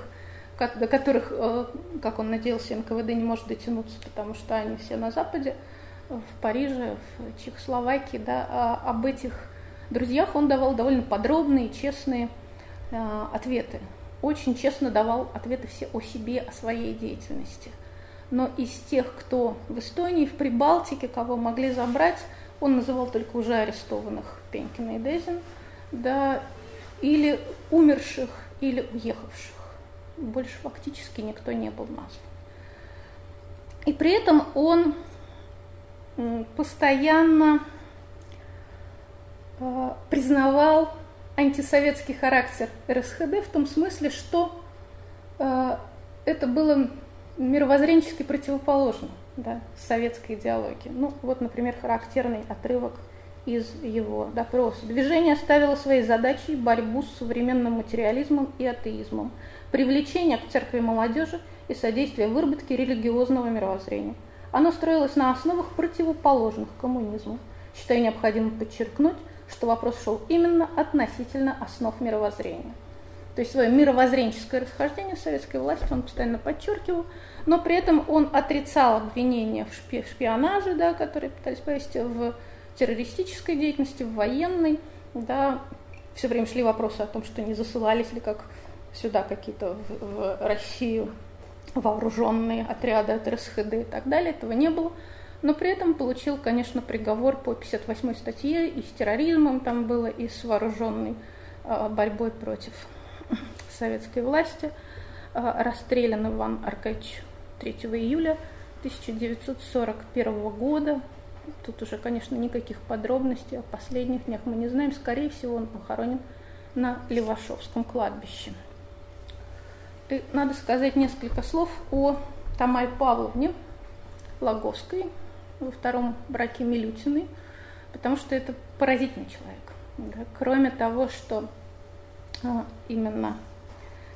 до которых, э, как он надеялся, НКВД не может дотянуться, потому что они все на Западе, в Париже, в Чехословакии, да, а об этих друзьях он давал довольно подробные, честные э, ответы. Очень честно давал ответы все о себе, о своей деятельности. Но из тех, кто в Эстонии, в Прибалтике, кого могли забрать, он называл только уже арестованных Пенькина и Дезин, да, или умерших, или уехавших больше фактически никто не был назван. И при этом он постоянно э, признавал антисоветский характер РСХД в том смысле, что э, это было мировоззренчески противоположно да, советской идеологии. Ну, вот, например, характерный отрывок из его допроса. Движение ставило своей задачей борьбу с современным материализмом и атеизмом – привлечение к церкви молодежи и содействие выработке религиозного мировоззрения. Оно строилось на основах противоположных коммунизму. Считаю необходимым подчеркнуть, что вопрос шел именно относительно основ мировоззрения. То есть свое мировоззренческое расхождение советской власти он постоянно подчеркивал, но при этом он отрицал обвинения в шпионаже, да, которые пытались повесить в террористической деятельности, в военной. Да. Все время шли вопросы о том, что не засылались ли как сюда какие-то в, в Россию вооруженные отряды от РСХД и так далее, этого не было. Но при этом получил, конечно, приговор по 58 статье и с терроризмом там было, и с вооруженной э, борьбой против советской власти. Э, расстрелян Иван Аркадьевич 3 июля 1941 года. Тут уже, конечно, никаких подробностей о последних днях мы не знаем. Скорее всего, он похоронен на Левашовском кладбище. И надо сказать несколько слов о Тамаре Павловне Лаговской во втором браке Милютиной, потому что это поразительный человек. Да? Кроме того, что а, именно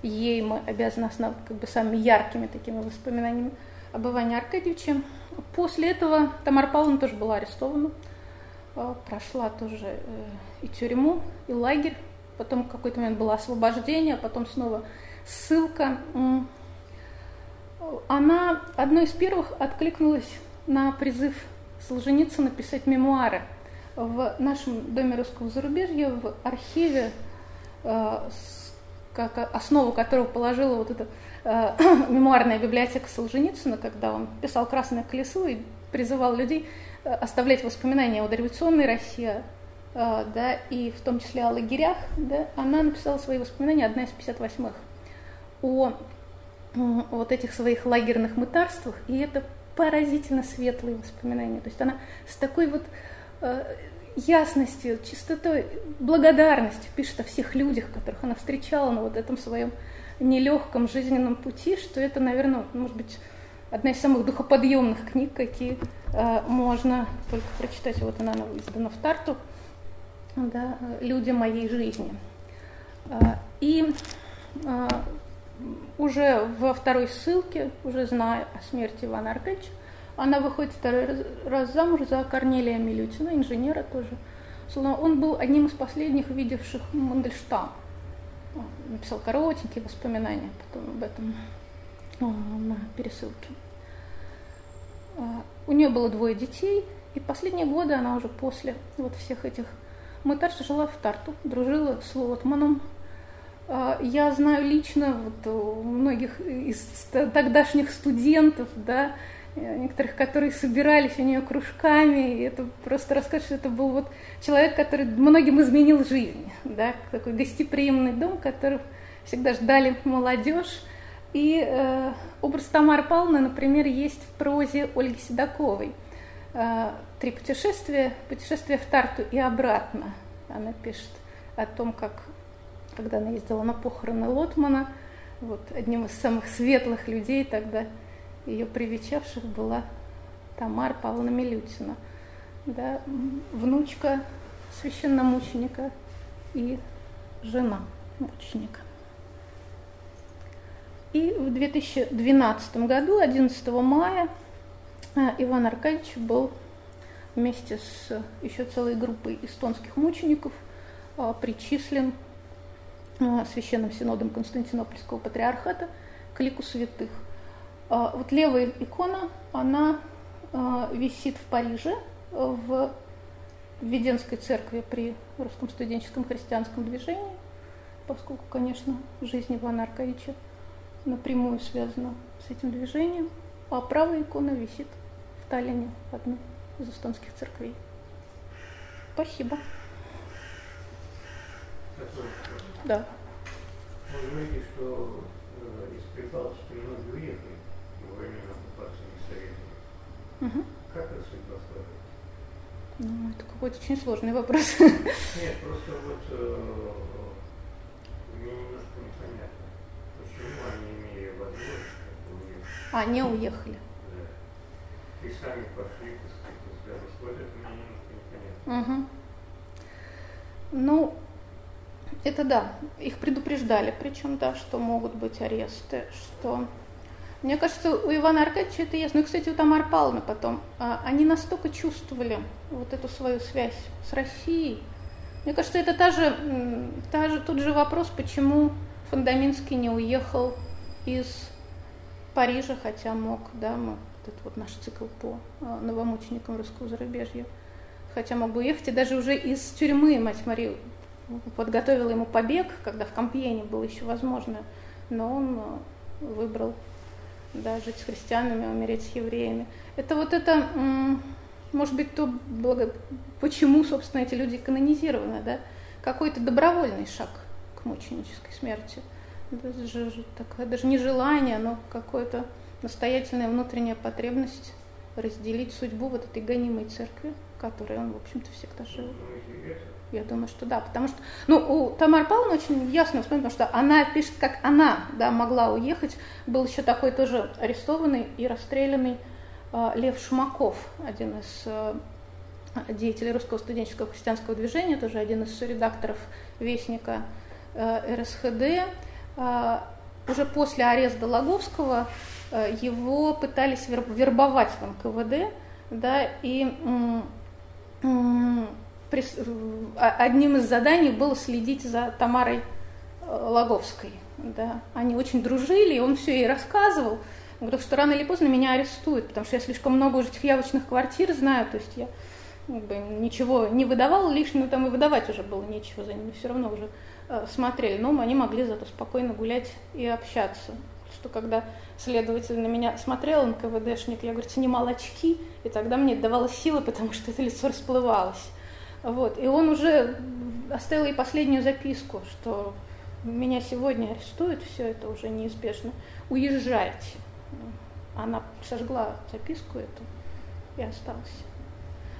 ей мы обязаны основать как бы самыми яркими такими воспоминаниями об Иване Аркадьевиче. После этого Тамара Павловна тоже была арестована, а, прошла тоже э, и тюрьму, и лагерь, потом в какой-то момент было освобождение, а потом снова ссылка, она одной из первых откликнулась на призыв Солженицына написать мемуары. В нашем Доме русского зарубежья в архиве э, как основу которого положила вот эта э, [coughs] мемуарная библиотека Солженицына, когда он писал «Красное колесо» и призывал людей э, оставлять воспоминания о дореволюционной России, да, и в том числе о лагерях, да, она написала свои воспоминания, одна из 58-х, о вот этих своих лагерных мытарствах, и это поразительно светлые воспоминания. То есть она с такой вот э, ясностью, чистотой, благодарностью пишет о всех людях, которых она встречала на вот этом своем нелегком жизненном пути, что это, наверное, может быть, одна из самых духоподъемных книг, какие э, можно только прочитать. Вот она, она издана в Тарту, да, «Люди моей жизни». Э, и уже во второй ссылке, уже зная о смерти Ивана Аркадьевича, она выходит второй раз замуж за Корнелия Милютина, инженера тоже. Он был одним из последних видевших Мандельштам. Написал коротенькие воспоминания потом об этом на пересылке. А, у нее было двое детей, и последние годы она уже после вот всех этих мытарств жила в Тарту, дружила с Лотманом, а, я знаю лично вот многих из тогдашних студентов, да, некоторых, которые собирались у нее кружками, и это просто расскажет, что это был вот человек, который многим изменил жизнь, да, такой гостеприимный дом, который всегда ждали молодежь. И э, образ Тамары Павловны, например, есть в прозе Ольги Седоковой. Э, «Три путешествия», «Путешествие в Тарту и обратно». Она пишет о том, как когда она ездила на похороны Лотмана, вот одним из самых светлых людей тогда, ее привечавших была Тамара Павловна Милютина, да, внучка священномученика и жена мученика. И в 2012 году, 11 мая, э, Иван Аркадьевич был вместе с еще целой группой эстонских мучеников э, причислен священным синодом Константинопольского патриархата к лику святых. А, вот левая икона, она э, висит в Париже, в Введенской церкви при русском студенческом христианском движении, поскольку, конечно, жизнь Ивана Аркадьевича напрямую связана с этим движением, а правая икона висит в Таллине, в одной из эстонских церквей. Спасибо. Да. Вы говорите, что э, из Прибалтики многие уехали во времена оккупации. Угу. Как это судьба складывается? Ну, это какой-то очень сложный вопрос. Нет, просто вот э, мне немножко непонятно, почему они, имея возможность, уехали. А, не уехали. Да. И сами пошли, так сказать, вот это мне немножко непонятно. Угу. Ну, это да, их предупреждали, причем, да, что могут быть аресты, что... Мне кажется, у Ивана Аркадьевича это ясно. Ну, и, кстати, у Тамары Павловны потом. А, они настолько чувствовали вот эту свою связь с Россией. Мне кажется, это та же, та же, тот же вопрос, почему Фондаминский не уехал из Парижа, хотя мог, да, мы, этот вот наш цикл по а, новомученикам русского зарубежья, хотя мог бы уехать, и даже уже из тюрьмы мать Марию подготовила ему побег, когда в Компьене было еще возможно, но он э, выбрал да, жить с христианами, умереть с евреями. Это вот это, может быть, то, благо... почему, собственно, эти люди канонизированы, да? какой-то добровольный шаг к мученической смерти. Даже, такое, даже не желание, но какая-то настоятельная внутренняя потребность разделить судьбу вот этой гонимой церкви, которой он, в общем-то, всегда жил. Я думаю, что да, потому что, ну, у Тамары Павловны очень ясно вспомнить, потому что она пишет, как она, да, могла уехать. Был еще такой тоже арестованный и расстрелянный э, Лев Шумаков, один из э, деятелей русского студенческого христианского движения, тоже один из редакторов Вестника э, РСХД. Э, уже после ареста Логовского э, его пытались вербовать в НКВД, да, и одним из заданий было следить за Тамарой э, Логовской. Да. Они очень дружили, и он все ей рассказывал. Он говорил, что рано или поздно меня арестуют, потому что я слишком много уже этих явочных квартир знаю, то есть я как бы, ничего не выдавал лишнего, там и выдавать уже было нечего за ними, все равно уже э, смотрели, но они могли зато спокойно гулять и общаться. Что когда следователь на меня смотрел, НКВДшник, я, говорит, снимал очки, и тогда мне давалось силы, потому что это лицо расплывалось. Вот. И он уже оставил ей последнюю записку, что меня сегодня арестуют, все это уже неизбежно. Уезжайте. Она сожгла записку эту и осталась.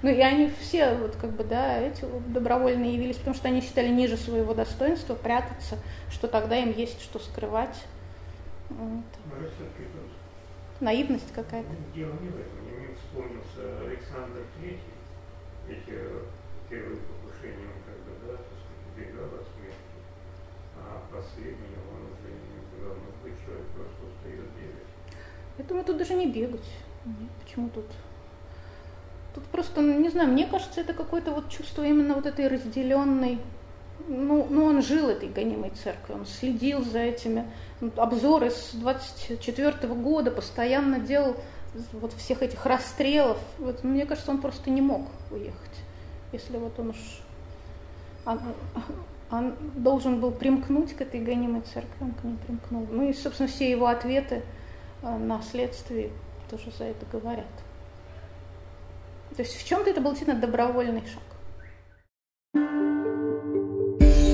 Ну и они все вот как бы, да, эти добровольно явились, потому что они считали ниже своего достоинства прятаться, что тогда им есть что скрывать. Вот. Наивность какая-то. Ну, дело не в этом. Мне вспомнился Александр Третий, ведь э, первое покушение он как бы, да, убегал от смерти, а последний он уже не убегал, ну, быть человек просто устает бегать. Я думаю, тут даже не бегать. Почему тут Тут просто, ну, не знаю, мне кажется, это какое-то вот чувство именно вот этой разделенной ну, ну, он жил этой гонимой церкви, он следил за этими обзоры с 24 -го года, постоянно делал вот всех этих расстрелов. Вот, мне кажется, он просто не мог уехать, если вот он уж он, он должен был примкнуть к этой гонимой церкви, он к ней примкнул. Ну и, собственно, все его ответы э, на следствии тоже за это говорят. То есть в чем-то это был действительно добровольный шаг.